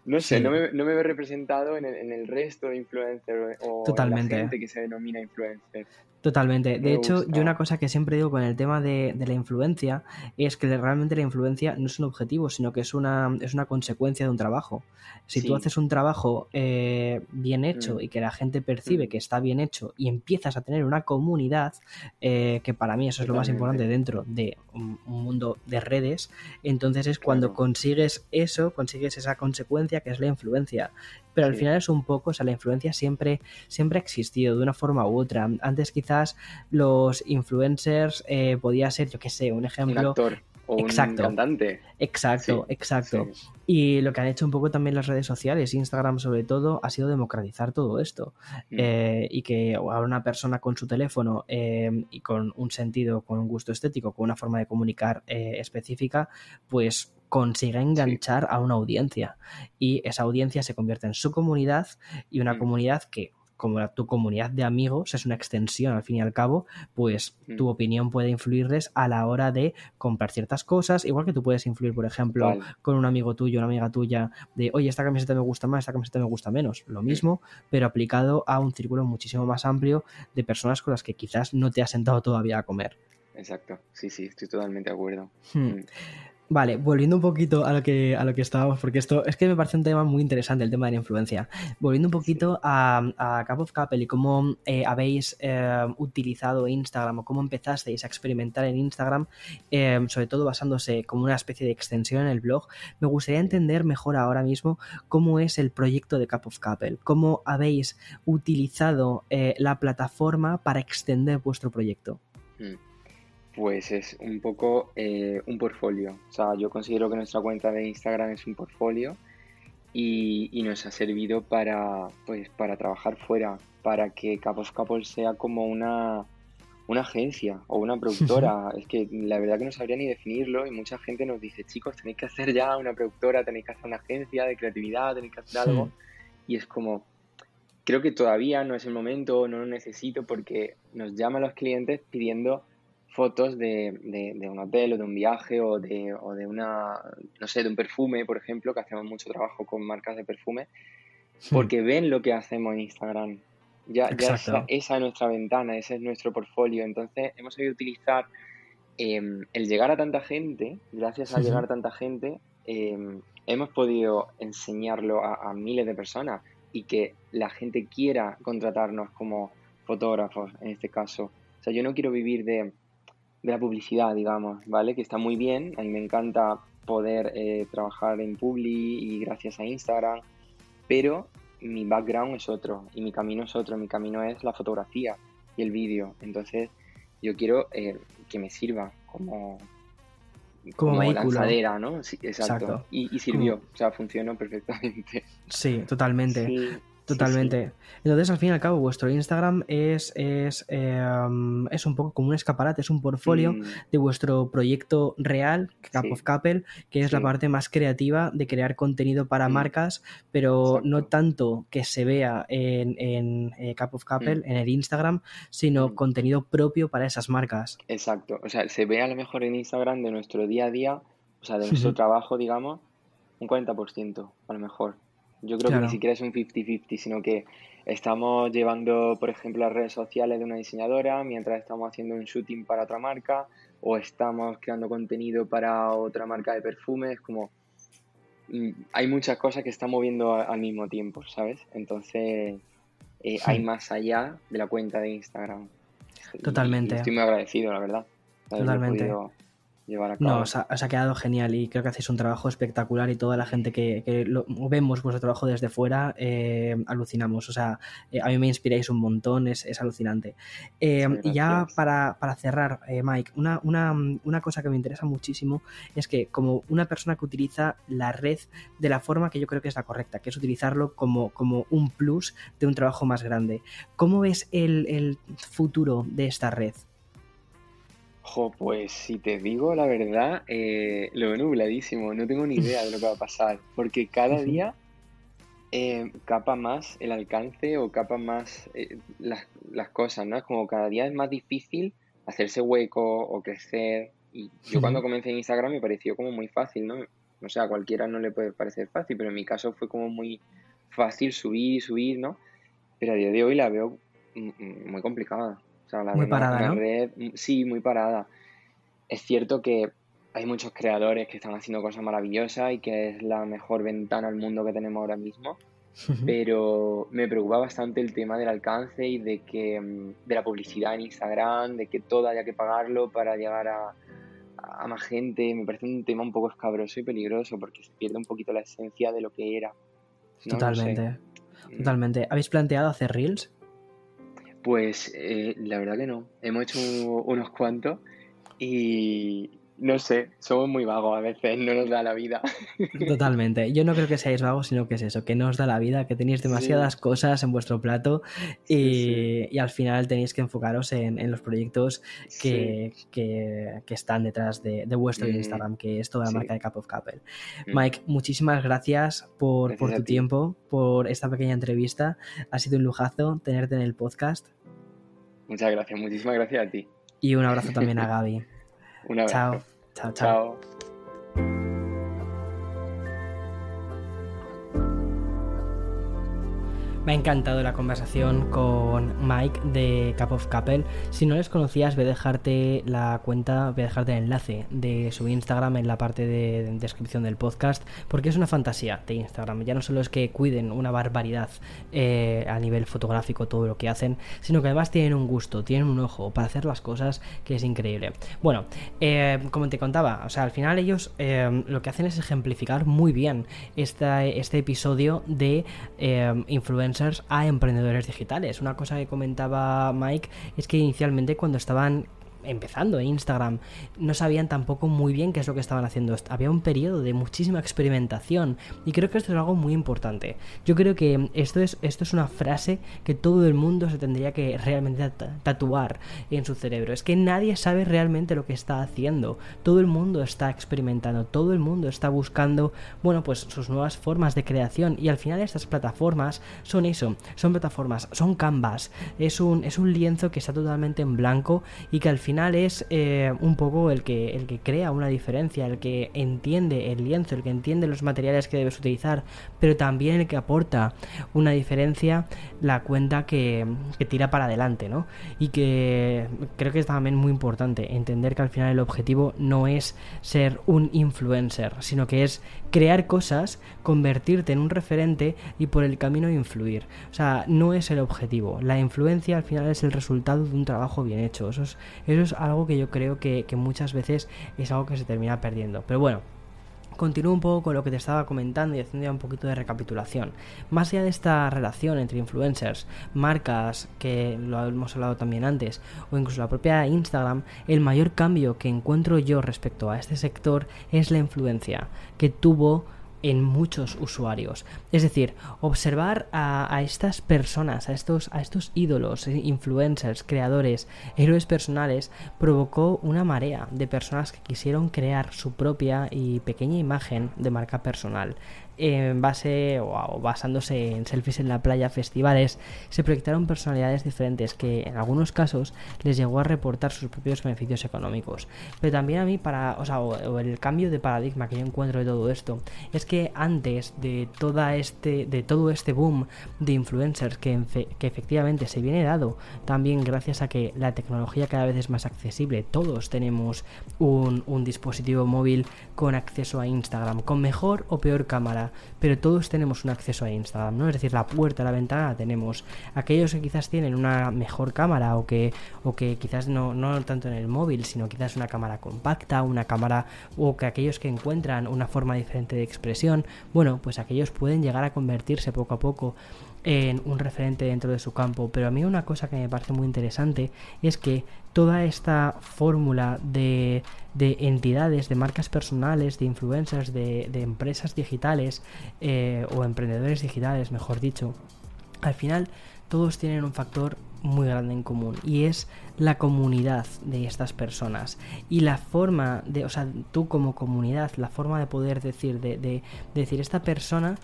no sé, Sí. no, me, no me veo representado en el, en el resto de influencers o en la gente que se denomina influencer. Totalmente. De hecho, gusta. yo una cosa que siempre digo con el tema de, de la influencia es que realmente la influencia no es un objetivo, sino que es una, es una consecuencia de un trabajo. Si tú haces un trabajo eh, bien hecho Mm. y que la gente percibe Mm. que está bien hecho y empiezas a tener una comunidad, eh, que para mí eso es lo más importante dentro de un, un mundo de redes, entonces es cuando Claro. consigues eso, consigues esa consecuencia que es la influencia. Pero al Sí. final es un poco, o sea, la influencia siempre, siempre ha existido de una forma u otra. Antes quizás los influencers eh, podía ser, yo qué sé, un Un ejemplo. actor o Exacto. un cantante. Exacto, Sí, exacto. sí. Y lo que han hecho un poco también las redes sociales, Instagram sobre todo, ha sido democratizar todo esto. Mm. Eh, y que ahora una persona con su teléfono eh, y con un sentido, con un gusto estético, con una forma de comunicar eh, específica, pues consiga enganchar a una audiencia. Y esa audiencia se convierte en su comunidad y una Mm. comunidad que como la- tu comunidad de amigos es una extensión al fin y al cabo, pues Mm. tu opinión puede influirles a la hora de comprar ciertas cosas, igual que tú puedes influir, por ejemplo, con un amigo tuyo, una amiga tuya, de oye, esta camiseta me gusta más, esta camiseta me gusta menos. Lo mismo, pero aplicado a un círculo muchísimo más amplio de personas con las que quizás no te has sentado todavía a comer. Exacto. Sí, sí, estoy totalmente de acuerdo. Hmm. Mm. Vale, volviendo un poquito a lo que a lo que estábamos, porque esto es que me parece un tema muy interesante, el tema de la influencia. Volviendo un poquito a, a Cup of Couple y cómo eh, habéis eh, utilizado Instagram o cómo empezasteis a experimentar en Instagram, eh, sobre todo basándose como una especie de extensión en el blog, me gustaría entender mejor ahora mismo cómo es el proyecto de Cup of Couple, cómo habéis utilizado la plataforma para extender vuestro proyecto. Mm. Pues es un poco eh, un portfolio. O sea, yo considero que nuestra cuenta de Instagram es un portfolio y, y nos ha servido para, pues, para trabajar fuera, para que Capos Capos sea como una, una agencia o una productora. Es que la verdad que no sabría ni definirlo y mucha gente nos dice, chicos, tenéis que hacer ya una productora, tenéis que hacer una agencia de creatividad, tenéis que hacer algo. Y es como, creo que todavía no es el momento, no lo necesito porque nos llaman los clientes pidiendo fotos de, de, de un hotel o de un viaje o de, o de una, no sé, de un perfume, por ejemplo, que hacemos mucho trabajo con marcas de perfume, porque ven lo que hacemos en Instagram. Ya, ya esa, esa, es nuestra ventana, ese es nuestro portfolio. Entonces hemos sabido utilizar eh, el llegar a tanta gente, gracias a llegar a tanta gente, eh, hemos podido enseñarlo a, a miles de personas y que la gente quiera contratarnos como fotógrafos, en este caso. O sea, yo no quiero vivir de, de la publicidad, digamos, ¿vale? Que está muy bien, a mí me encanta poder eh, trabajar en Publi y gracias a Instagram, pero mi background es otro y mi camino es otro. Mi camino es la fotografía y el vídeo. Entonces, yo quiero eh, que me sirva como, como, lanzadera, ¿no? exacto. Y, sirvió, o sea, funcionó perfectamente. Sí, totalmente. Totalmente. Entonces, al fin y al cabo, vuestro Instagram es, es, em, es un poco como un escaparate, es un portfolio mm. de vuestro proyecto real, Cup of Couple, que es la parte más creativa de crear contenido para mm. marcas, pero no tanto que se vea en, en eh, Cup of Couple, mm. en el Instagram, sino contenido propio para esas marcas. Exacto. O sea, se ve a lo mejor en Instagram de nuestro día a día, o sea, de nuestro trabajo, digamos, un 40%, a lo mejor. Yo creo que ni siquiera es un 50-50, sino que estamos llevando, por ejemplo, las redes sociales de una diseñadora mientras estamos haciendo un shooting para otra marca o estamos creando contenido para otra marca de perfumes, como mm, hay muchas cosas que están moviendo al mismo tiempo, ¿sabes? Entonces eh, hay más allá de la cuenta de Instagram. Totalmente. estoy muy agradecido, la verdad. Totalmente. No, os ha, quedado genial y creo que hacéis un trabajo espectacular y toda la gente que, lo, vemos vuestro trabajo desde fuera eh, alucinamos. O sea, eh, a mí me inspiráis un montón, es, alucinante. Eh, y ya para, cerrar, Mike, una, una, cosa que me interesa muchísimo es que como una persona que utiliza la red de la forma que yo creo que es la correcta, que es utilizarlo como, como un plus de un trabajo más grande, ¿cómo ves el, el futuro de esta red? Pues si te digo la verdad, eh, lo veo nubladísimo, no tengo ni idea de lo que va a pasar, porque cada día eh, capa más el alcance o capa más eh, las, cosas, ¿no? Es como cada día es más difícil hacerse hueco o crecer. Y yo cuando comencé en Instagram me pareció como muy fácil, ¿no? O sea, a cualquiera no le puede parecer fácil, pero en mi caso fue como muy fácil subir y subir, ¿no? Pero a día de hoy la veo mm, mm, muy parada, red, sí, muy parada. Es cierto que hay muchos creadores que están haciendo cosas maravillosas y que es la mejor ventana al mundo que tenemos ahora mismo. pero me preocupa bastante el tema del alcance y de que de la publicidad en Instagram, de que todo haya que pagarlo para llegar a, más gente. Me parece un tema un poco escabroso y peligroso porque se pierde un poquito la esencia de lo que era. Totalmente. Mm. Totalmente. ¿Habéis planteado hacer reels? Pues eh, la verdad que no. Hemos hecho unos cuantos y, no sé, somos muy vagos a veces, no nos da la vida. Totalmente. Yo no creo que seáis vagos, sino que es eso, que no os da la vida, que tenéis demasiadas cosas en vuestro plato y, al final tenéis que enfocaros en, los proyectos que, están detrás de, vuestro mm, Instagram, que es toda la marca de Cup of Couple. Mm. Mike, muchísimas gracias por, por tu tiempo, por esta pequeña entrevista. Ha sido un lujazo tenerte en el podcast. Muchas gracias, muchísimas gracias a ti. Y un abrazo también a Gaby. Un abrazo. Chao, chao, chao. Me ha encantado la conversación con Mike de Cup of Couple. Si no les conocías, voy a dejarte la cuenta, voy a dejarte el enlace de su Instagram en la parte de descripción del podcast, porque es una fantasía de Instagram. Ya no solo es que cuiden una barbaridad eh, a nivel fotográfico todo lo que hacen, sino que además tienen un gusto, tienen un ojo para hacer las cosas que es increíble. Bueno, eh, como te contaba, o sea, al final ellos eh, lo que hacen es ejemplificar muy bien este episodio de influencia a emprendedores digitales. Una cosa que comentaba Mike es que inicialmente cuando estaban empezando en Instagram, no sabían tampoco muy bien qué es lo que estaban haciendo. Había un periodo de muchísima experimentación y creo que esto es algo muy importante. Yo creo que esto es, esto es una frase que todo el mundo se tendría que realmente tatuar en su cerebro. Es que nadie sabe realmente lo que está haciendo. Todo el mundo está experimentando, todo el mundo está buscando, bueno, pues sus nuevas formas de creación y al final estas plataformas son eso, son plataformas, son canvas, es un, es un lienzo que está totalmente en blanco y que al final es eh, un poco el que, el que crea una diferencia, el que entiende el lienzo, el que entiende los materiales que debes utilizar, pero también el que aporta una diferencia, la cuenta que, que tira para adelante, ¿no? Y que creo que es también muy importante entender que al final el objetivo no es ser un influencer, sino que es crear cosas, convertirte en un referente y por el camino influir. O sea, no es el objetivo. La influencia al final es el resultado de un trabajo bien hecho. Eso es, eso es algo que yo creo que, muchas veces es algo que se termina perdiendo. Pero bueno, Continúo un poco con lo que te estaba comentando y haciendo ya un poquito de recapitulación. Más allá de esta relación entre influencers, marcas, que lo hemos hablado también antes, o incluso la propia Instagram, el mayor cambio que encuentro yo respecto a este sector es la influencia que tuvo en muchos usuarios. Es decir, observar a, estas personas, a estos, a estos ídolos, eh, influencers, creadores, héroes personales, provocó una marea de personas que quisieron crear su propia y pequeña imagen de marca personal en base o, basándose en selfies en la playa, festivales, se proyectaron personalidades diferentes que en algunos casos les llegó a reportar sus propios beneficios económicos. Pero también a mí para, o sea, el cambio de paradigma que yo encuentro de todo esto es que antes de toda este de todo este boom de influencers que, que efectivamente se viene dado también gracias a que la tecnología cada vez es más accesible, todos tenemos un, un dispositivo móvil con acceso a Instagram, con mejor o peor cámara pero todos tenemos un acceso a Instagram, ¿no? Es decir, la puerta, la ventana tenemos. Aquellos que quizás tienen una mejor cámara o que, o que quizás no, no tanto en el móvil, sino quizás una cámara compacta, una cámara, o que aquellos que encuentran una forma diferente de expresión, bueno, pues aquellos pueden llegar a convertirse poco a poco en un referente dentro de su campo. Pero a mí una cosa que me parece muy interesante es que toda esta fórmula de, de entidades, de marcas personales, de influencers, de, empresas digitales eh, o emprendedores digitales, mejor dicho, al final todos tienen un factor muy grande en común y es la comunidad de estas personas y la forma de, o sea, tú como comunidad, la forma de poder decir, de, de decir esta persona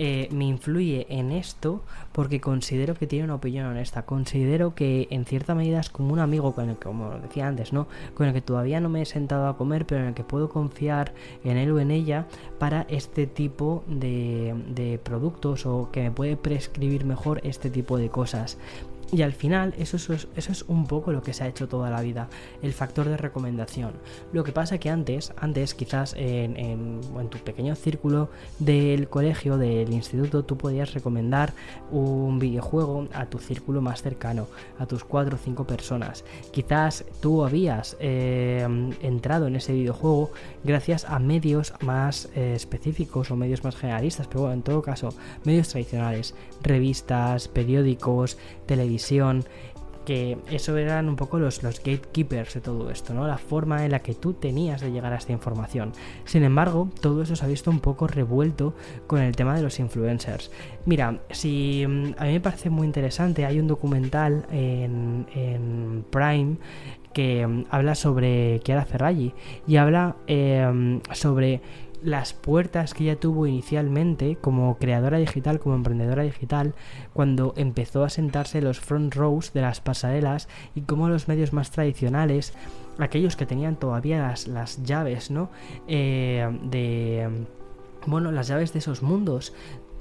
eh, me influye en esto porque considero que tiene una opinión honesta. Considero que en cierta medida es como un amigo con el que, como decía antes, ¿no? Con el que todavía no me he sentado a comer, pero en el que puedo confiar en él o en ella para este tipo de, de productos o que me puede prescribir mejor este tipo de cosas. Y al final eso es, eso es un poco lo que se ha hecho toda la vida, el factor de recomendación. Lo que pasa que antes, antes quizás en, en, tu pequeño círculo del colegio, del instituto, tú podías recomendar un videojuego a tu círculo más cercano, a tus cuatro o cinco personas. Quizás tú habías eh, entrado en ese videojuego gracias a medios más eh, específicos o medios más generalistas, pero bueno, en todo caso, medios tradicionales, revistas, periódicos, televisión que eso eran un poco los, los gatekeepers de todo esto, ¿no? La forma en la que tú tenías de llegar a esta información. Sin embargo, todo eso se ha visto un poco revuelto con el tema de los influencers. Mira, si mm, a mí me parece muy interesante, hay un documental en, en Prime que mm, habla sobre Chiara Ferraggi y habla eh, sobre las puertas que ella tuvo inicialmente como creadora digital, como emprendedora digital, cuando empezó a sentarse en los front rows de las pasarelas y como los medios más tradicionales, aquellos que tenían todavía las, las llaves, ¿no? Eh, de bueno, las llaves de esos mundos,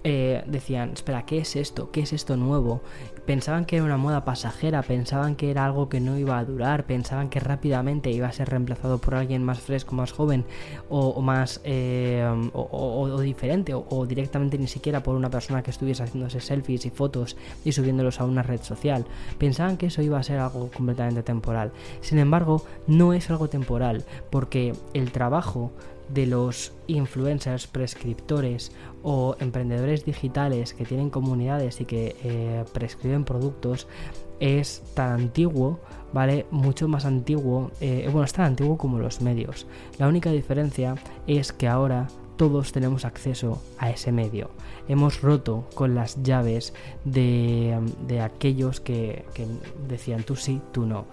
eh, decían, espera, ¿qué es esto? ¿Qué es esto nuevo? Pensaban que era una moda pasajera, pensaban que era algo que no iba a durar, pensaban que rápidamente iba a ser reemplazado por alguien más fresco, más joven o, más eh, o, diferente o, directamente ni siquiera por una persona que estuviese haciéndose selfies y fotos y subiéndolos a una red social. Pensaban que eso iba a ser algo completamente temporal. Sin embargo, no es algo temporal porque el trabajo de los influencers, prescriptores o emprendedores digitales que tienen comunidades y que eh, prescriben productos es tan antiguo, ¿vale? Mucho más antiguo, eh, bueno, es tan antiguo como los medios. La única diferencia es que ahora todos tenemos acceso a ese medio. Hemos roto con las llaves de, de aquellos que, que decían tú sí, tú no.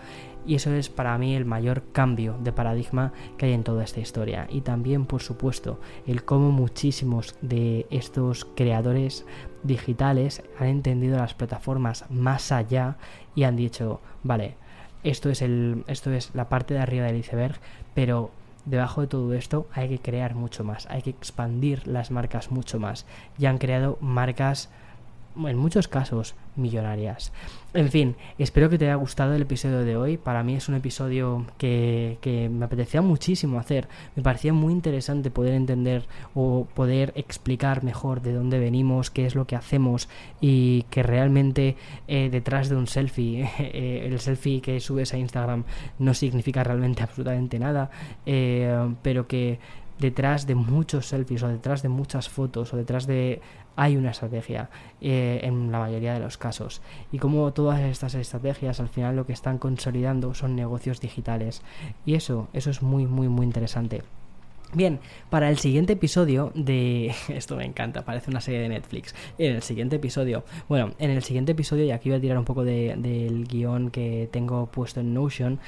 Y eso es para mí el mayor cambio de paradigma que hay en toda esta historia. Y también, por supuesto, el cómo muchísimos de estos creadores digitales han entendido las plataformas más allá y han dicho, vale, esto es, el, esto es la parte de arriba del iceberg, pero debajo de todo esto hay que crear mucho más, hay que expandir las marcas mucho más. Ya han creado marcas en muchos casos millonarias. En fin, espero que te haya gustado el episodio de hoy. Para mí es un episodio que, que, me apetecía muchísimo hacer. Me parecía muy interesante poder entender o poder explicar mejor de dónde venimos, qué es lo que hacemos y que realmente eh, detrás de un selfie, eh, el selfie que subes a Instagram no significa realmente absolutamente nada, eh, pero que detrás de muchos selfies o detrás de muchas fotos o detrás de hay una estrategia eh, en la mayoría de los casos. Y como todas estas estrategias al final lo que están consolidando son negocios digitales. Y eso eso es muy muy muy interesante. Bien, para el siguiente episodio de... Esto me encanta, parece una serie de Netflix. En el siguiente episodio... Bueno, en el siguiente episodio, y aquí voy a tirar un poco de, del guion que tengo puesto en Notion,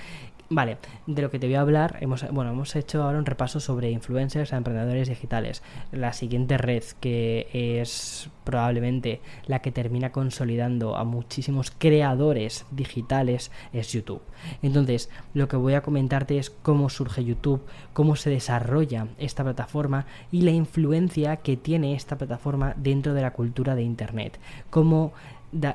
Vale, de lo que te voy a hablar, hemos, bueno, hemos hecho ahora un repaso sobre influencers a emprendedores digitales. La siguiente red que es probablemente la que termina consolidando a muchísimos creadores digitales es YouTube. Entonces, lo que voy a comentarte es cómo surge YouTube, cómo se desarrolla esta plataforma y la influencia que tiene esta plataforma dentro de la cultura de Internet. Cómo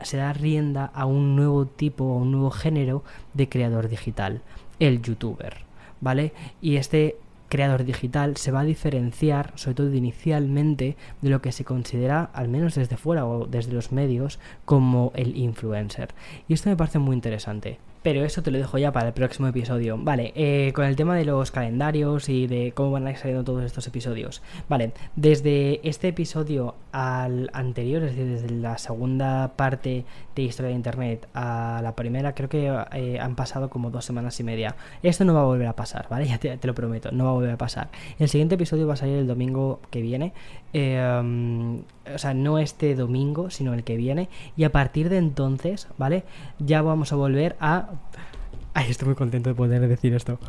se da rienda a un nuevo tipo, a un nuevo género de creador digital, el youtuber, ¿vale? Y este creador digital se va a diferenciar, sobre todo inicialmente, de lo que se considera, al menos desde fuera o desde los medios, como el influencer. Y esto me parece muy interesante. Pero eso te lo dejo ya para el próximo episodio. Vale, eh, con el tema de los calendarios y de cómo van a ir saliendo todos estos episodios. Vale, desde este episodio al anterior, es decir, desde la segunda parte de Historia de Internet a la primera, creo que eh, han pasado como dos semanas y media. Esto no va a volver a pasar, ¿vale? Ya te, lo prometo, no va a volver a pasar. El siguiente episodio va a salir el domingo que viene. Eh, o sea, no este domingo, sino el que viene. Y a partir de entonces, ¿vale? Ya vamos a volver a... Ay, estoy muy contento de poder decir esto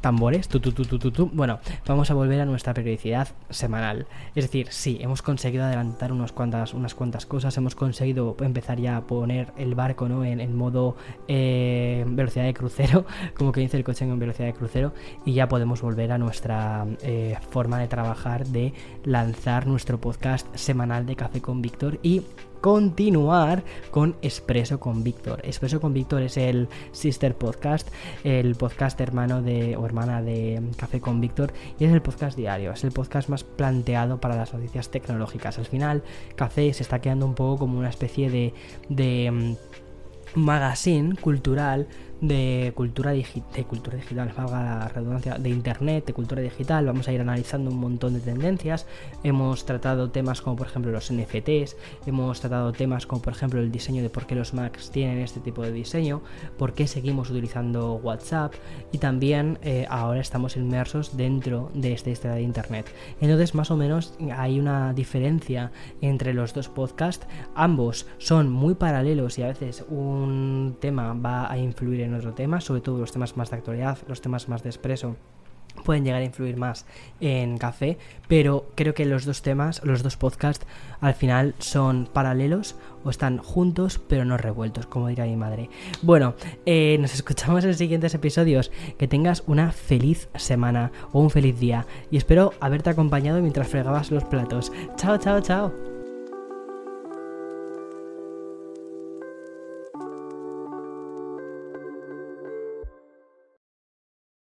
tambores, tu, tu, tu, tu, tu, Bueno, vamos a volver a nuestra periodicidad semanal. Es decir, sí, hemos conseguido adelantar unas cuantas, unas cuantas cosas, hemos conseguido empezar ya a poner el barco ¿no? en, modo eh, velocidad de crucero, como que dice el coche en velocidad de crucero, y ya podemos volver a nuestra eh, forma de trabajar de lanzar nuestro podcast semanal de Café con Víctor y continuar con Expreso con Víctor. Expreso con Víctor es el sister podcast, el podcast hermano de o hermana de Café con Víctor y es el podcast diario, es el podcast más planteado para las noticias tecnológicas. Al final, Café se está quedando un poco como una especie de, de mm, magazine cultural de cultura, de cultura digital, valga la redundancia, de internet, de cultura digital. Vamos a ir analizando un montón de tendencias. Hemos tratado temas como por ejemplo los NFTs, hemos tratado temas como por ejemplo el diseño de por qué los Macs tienen este tipo de diseño, por qué seguimos utilizando WhatsApp y también eh, ahora estamos inmersos dentro de esta historia de internet. Entonces más o menos hay una diferencia entre los dos podcasts. Ambos son muy paralelos y a veces un tema va a influir en en otro tema, sobre todo los temas más de actualidad, los temas más de expreso pueden llegar a influir más en café, pero creo que los dos temas, los dos podcasts, al final son paralelos o están juntos, pero no revueltos, como dirá mi madre. Bueno, eh, nos escuchamos en siguientes episodios. Que tengas una feliz semana o un feliz día. Y espero haberte acompañado mientras fregabas los platos. Chao, chao, chao.